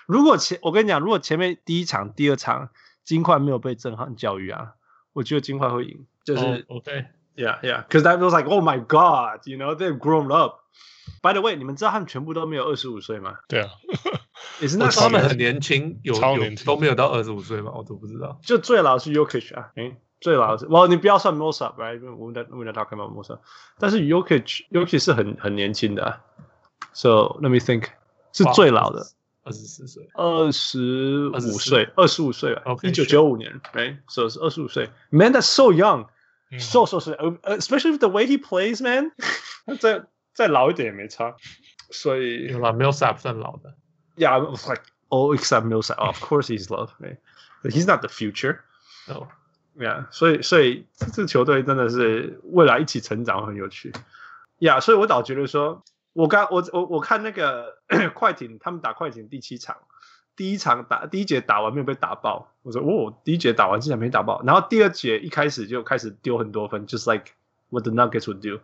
如果前我跟你讲，如果前面第一场、第二场金块没有被震撼教育啊，我觉得金块会赢。就是、oh, OK。Yeah，yeah，because that was like, oh my God，you know they've grown up。By the way，你们知道他们全部都没有二十五岁吗？对啊。也是那他们很年轻，有都没有到二十五岁吗？我都不知道。就最老是 Yokish 啊，哎，最老是，哇，你不要算 Millsap，right？我们在我们在 talk about Millsap，但是 Jokic Jokic 是很很年轻的、啊、，so let me think，是最老的，二十四岁，二十五岁，二十五岁吧，一九九五年，right？So 是二十五岁，Man，that's so young，so、嗯、so so especially with the way he plays，man，再再老一点也没差，所以有啦，Millsap 算老的。Yeah, I was like, oh, except Millsap. Oh, of course, he's love, right? But he's not the future. No. Yeah，所以所以这支球队真的是未来一起成长很有趣。Yeah，所以我倒觉得说，我刚我我我看那个 快艇，他们打快艇第七场，第一场打第一节打完没有被打爆，我说哦，第一节打完竟然没打爆，然后第二节一开始就开始丢很多分，just like what the Nuggets would do。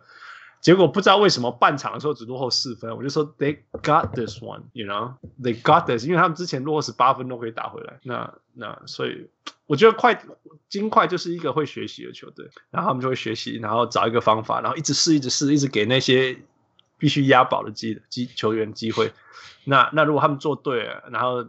结果不知道为什么半场的时候只落后四分，我就说 They got this one，you know，They got this，因为他们之前落后十八分都可以打回来。那那所以我觉得快金块就是一个会学习的球队，然后他们就会学习，然后找一个方法，然后一直试，一直试，一直给那些必须押宝的机机球员机会。那那如果他们做对了，然后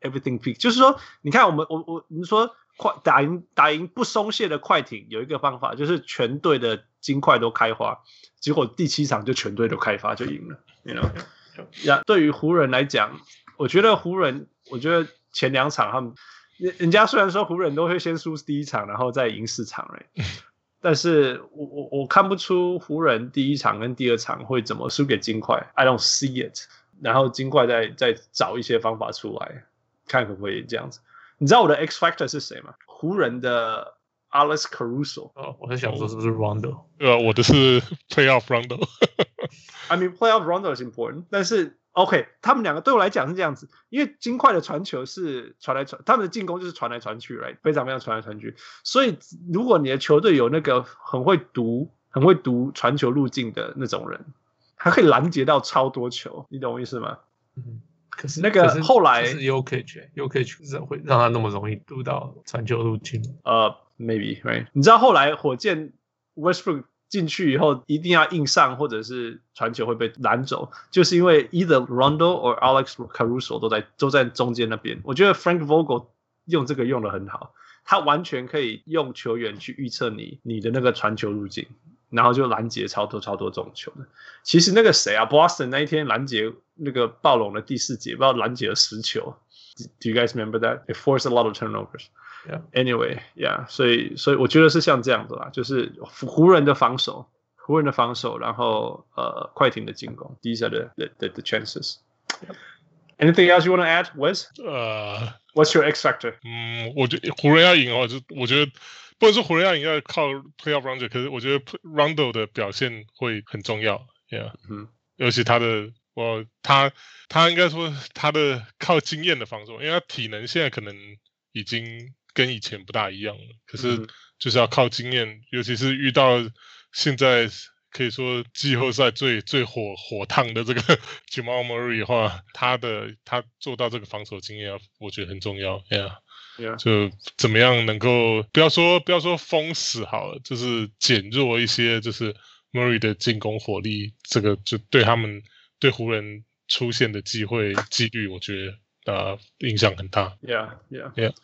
everything peak，就是说，你看我们我我你说快打赢打赢不松懈的快艇有一个方法，就是全队的金块都开花。结果第七场就全队都开花就赢了，you know？呀，对于湖人来讲，我觉得湖人，我觉得前两场他们，人人家虽然说湖人都会先输第一场，然后再赢四场，哎，但是我我我看不出湖人第一场跟第二场会怎么输给金块，I don't see it。然后金块再再找一些方法出来，看可不可以这样子。你知道我的 X factor 是谁吗？湖人的。Alice Caruso，哦，我在想说是不是 Rondo？呃，我的是 Playoff Rondo。I mean Playoff Rondo is important，但是 OK，他们两个对我来讲是这样子，因为金块的传球是传来传，他们的进攻就是传来传去，right？非常非常传来传去。所以如果你的球队有那个很会读、很会读传球路径的那种人，他可以拦截到超多球，你懂我意思吗？嗯。可是那个后来是 Jokic，Jokic 会让他那么容易读到传球路径？呃、uh,，maybe right？你知道后来火箭 Westbrook 进去以后，一定要硬上，或者是传球会被拦走，就是因为 either Rondo or Alex Caruso 都在都在中间那边。我觉得 Frank Vogel 用这个用的很好，他完全可以用球员去预测你你的那个传球路径。然后就拦截超多超多这种球的。其实那个谁啊，Boston 那一天拦截那个暴龙的第四节，不知道拦截了十球。Do you guys remember that? It forced a lot of turnovers. Yeah. Anyway, yeah. 所以所以我觉得是像这样子啦，就是湖人的防守，湖人的防守，然后呃快艇的进攻。These are the the the chances. Anything else you want to add, Wes? 呃、uh,，What's your X factor? 嗯，我觉得湖人要赢的话，就我觉得。不能说湖人要赢要靠 playoff Rondo，可是我觉得 Rondo 的表现会很重要，Yeah，嗯，尤其他的，我他他应该说他的靠经验的防守，因为他体能现在可能已经跟以前不大一样了，可是就是要靠经验，尤其是遇到现在可以说季后赛最最火火烫的这个 Jamal Murray 的话，他的他做到这个防守经验，我觉得很重要，Yeah。Yeah. 就怎么样能够不要说不要说封死好了，就是减弱一些，就是 Murray 的进攻火力，这个就对他们对湖人出现的机会几率，我觉得呃影响很大。Yeah, yeah, yeah.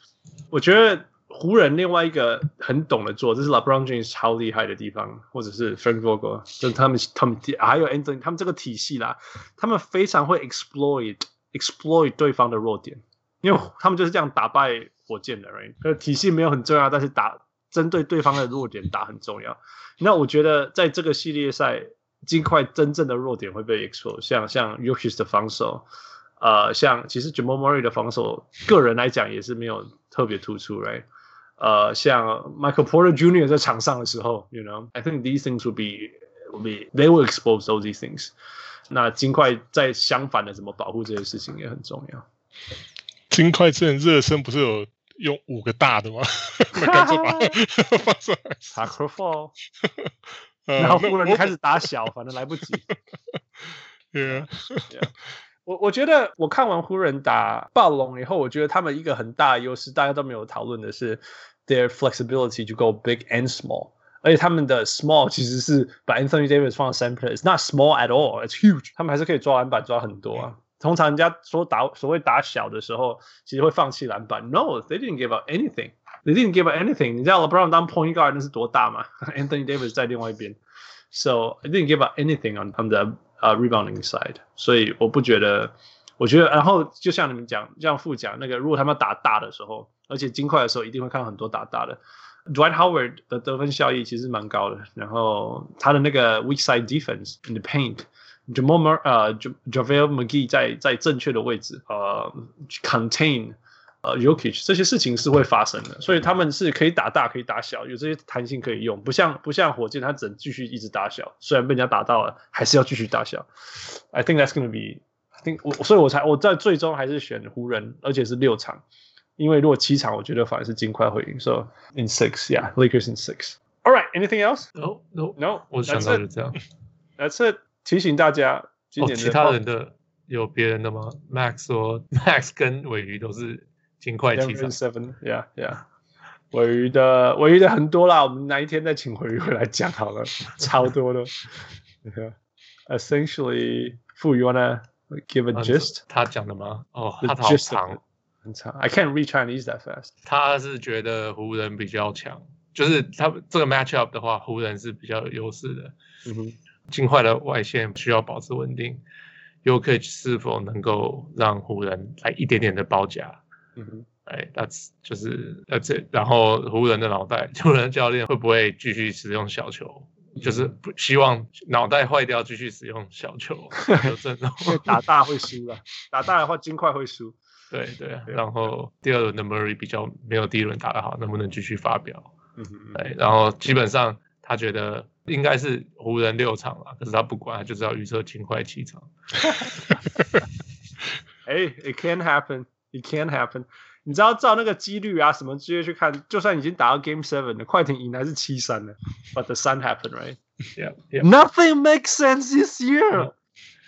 我觉得湖人另外一个很懂得做，这是 LeBron James 超厉害的地方，或者是 Frank Vogel，就是他们他们还有 Anthony，他们这个体系啦，他们非常会 exploit exploit 对方的弱点，因为他们就是这样打败。火箭的，right？呃，体系没有很重要，但是打针对对方的弱点打很重要。那我觉得在这个系列赛，金块真正的弱点会被 expose，像像 Jokic 的防守，呃，像其实 Jamal Murray 的防守，个人来讲也是没有特别突出，right？呃，像 Michael Porter Jr. 在场上的时候，you know，I think these things will be will be they will expose all these things。那金块在相反的怎么保护这些事情也很重要。金块之前热身不是有用五个大的吗？干脆把放上来。Tactical Fall，然后湖人就开始打小，反正来不及。Yeah，我我觉得我看完湖人打暴龙以后，我觉得他们一个很大的优势，大家都没有讨论的是 their flexibility to go big and small。而且他们的 small 其实是把 Anthony Davis 放在 center，it's not small at all，it's huge。他们还是可以抓篮板抓很多啊。通常人家说打所谓打小的时候，其实会放弃篮板。No，they didn't give up anything. They didn't give up anything. 你知道 LeBron 当 point guard 那是多大吗？Anthony Davis 在另外一边，so they didn't give up anything on on the uh, rebounding side. 所以我不觉得，我觉得，然后就像你们讲，像副讲那个，如果他们打大的时候，而且金块的时候，一定会看到很多打大的。Dwight Howard 的得分效益其实蛮高的，然后他的那个 weak side defense in the paint。Jamal Murray 呃，JaVale McGee 在在正确的位置，呃，contain 呃 Jokic 这些事情是会发生的，所以他们是可以打大，可以打小，有这些弹性可以用，不像不像火箭，他只能继续一直打小，虽然被人家打到了，还是要继续打小。I think that's gonna be，I think 我所以我才我在最终还是选湖人，而且是六场，因为如果七场，我觉得反而是金块会赢。So in six, yeah, Lakers in six. All right, anything else? No, no, no. 我想到就这样。That's it. 提醒大家，今年哦，其他人的有别人的吗？Max 说，Max 跟尾鱼都是金块七场。Seven，yeah yeah。尾鱼的尾鱼的很多啦，我们哪一天再请鮪鱼回来讲好了，超多的。Essentially，傅，you wanna give a gist？他讲的吗？哦，他好长，很长。I can't read Chinese that fast。他是觉得湖人比较强，就是他这个 matchup 的话，湖人是比较有优势的。嗯哼。金块的外线需要保持稳定，Jokic 是否能够让湖人来一点点的包夹？嗯哼，哎，That's 就是 That's it。然后湖人的脑袋，湖人教练会不会继续使用小球？就是不希望脑袋坏掉，继续使用小球。有阵容 打大会输了，打大的话金块会输。对对。然后第二轮的 Murray 比较没有第一轮打得好，能不能继续发表？嗯哼，对。然后基本上他觉得。应该是湖人六场了，可是他不管，他就是要预测金块七场。哎、hey,，It can happen, it can happen。你知道照那个几率啊，什么直接去看，就算已经打到 Game Seven 了，快艇赢还是七三呢？But the sun happened, right? Yeah, yeah. Nothing makes sense this year.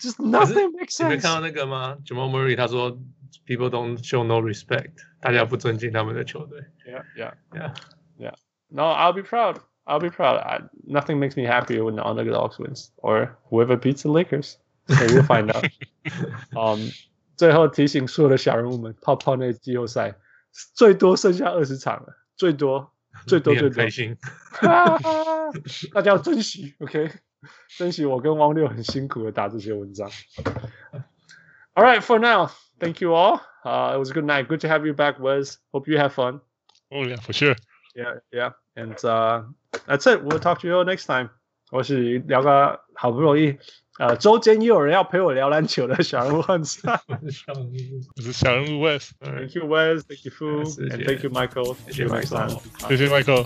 Just nothing makes sense. 你没看到那个吗？Jamal Murray 他说，People don't show no respect，大家不尊敬他们的球队。Yeah, yeah, yeah, yeah. No, I'll be proud. I'll be proud. I, nothing makes me happier when the underdogs wins or whoever beats the Lakers. So we'll find out. um, 最后提醒所有的小人物们，泡泡那季后赛最多剩下二十场了，最多最多最多。开心，大家要珍惜，OK？珍惜我跟汪六很辛苦的打这些文章。All right, for now, thank you all. Uh, it was a good night. Good to have you back, Wes. Hope you have fun. Oh yeah, for sure. Yeah, yeah. And uh, that's it. We'll talk to you all next time. 我是聊个好不容易，呃，周间又有人要陪我聊篮球的小人物汉斯。我是小人物 Wes。Thank you Wes. Thank you Fu. And thank you Michael. 谢谢 Michael。谢谢 Michael。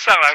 上来，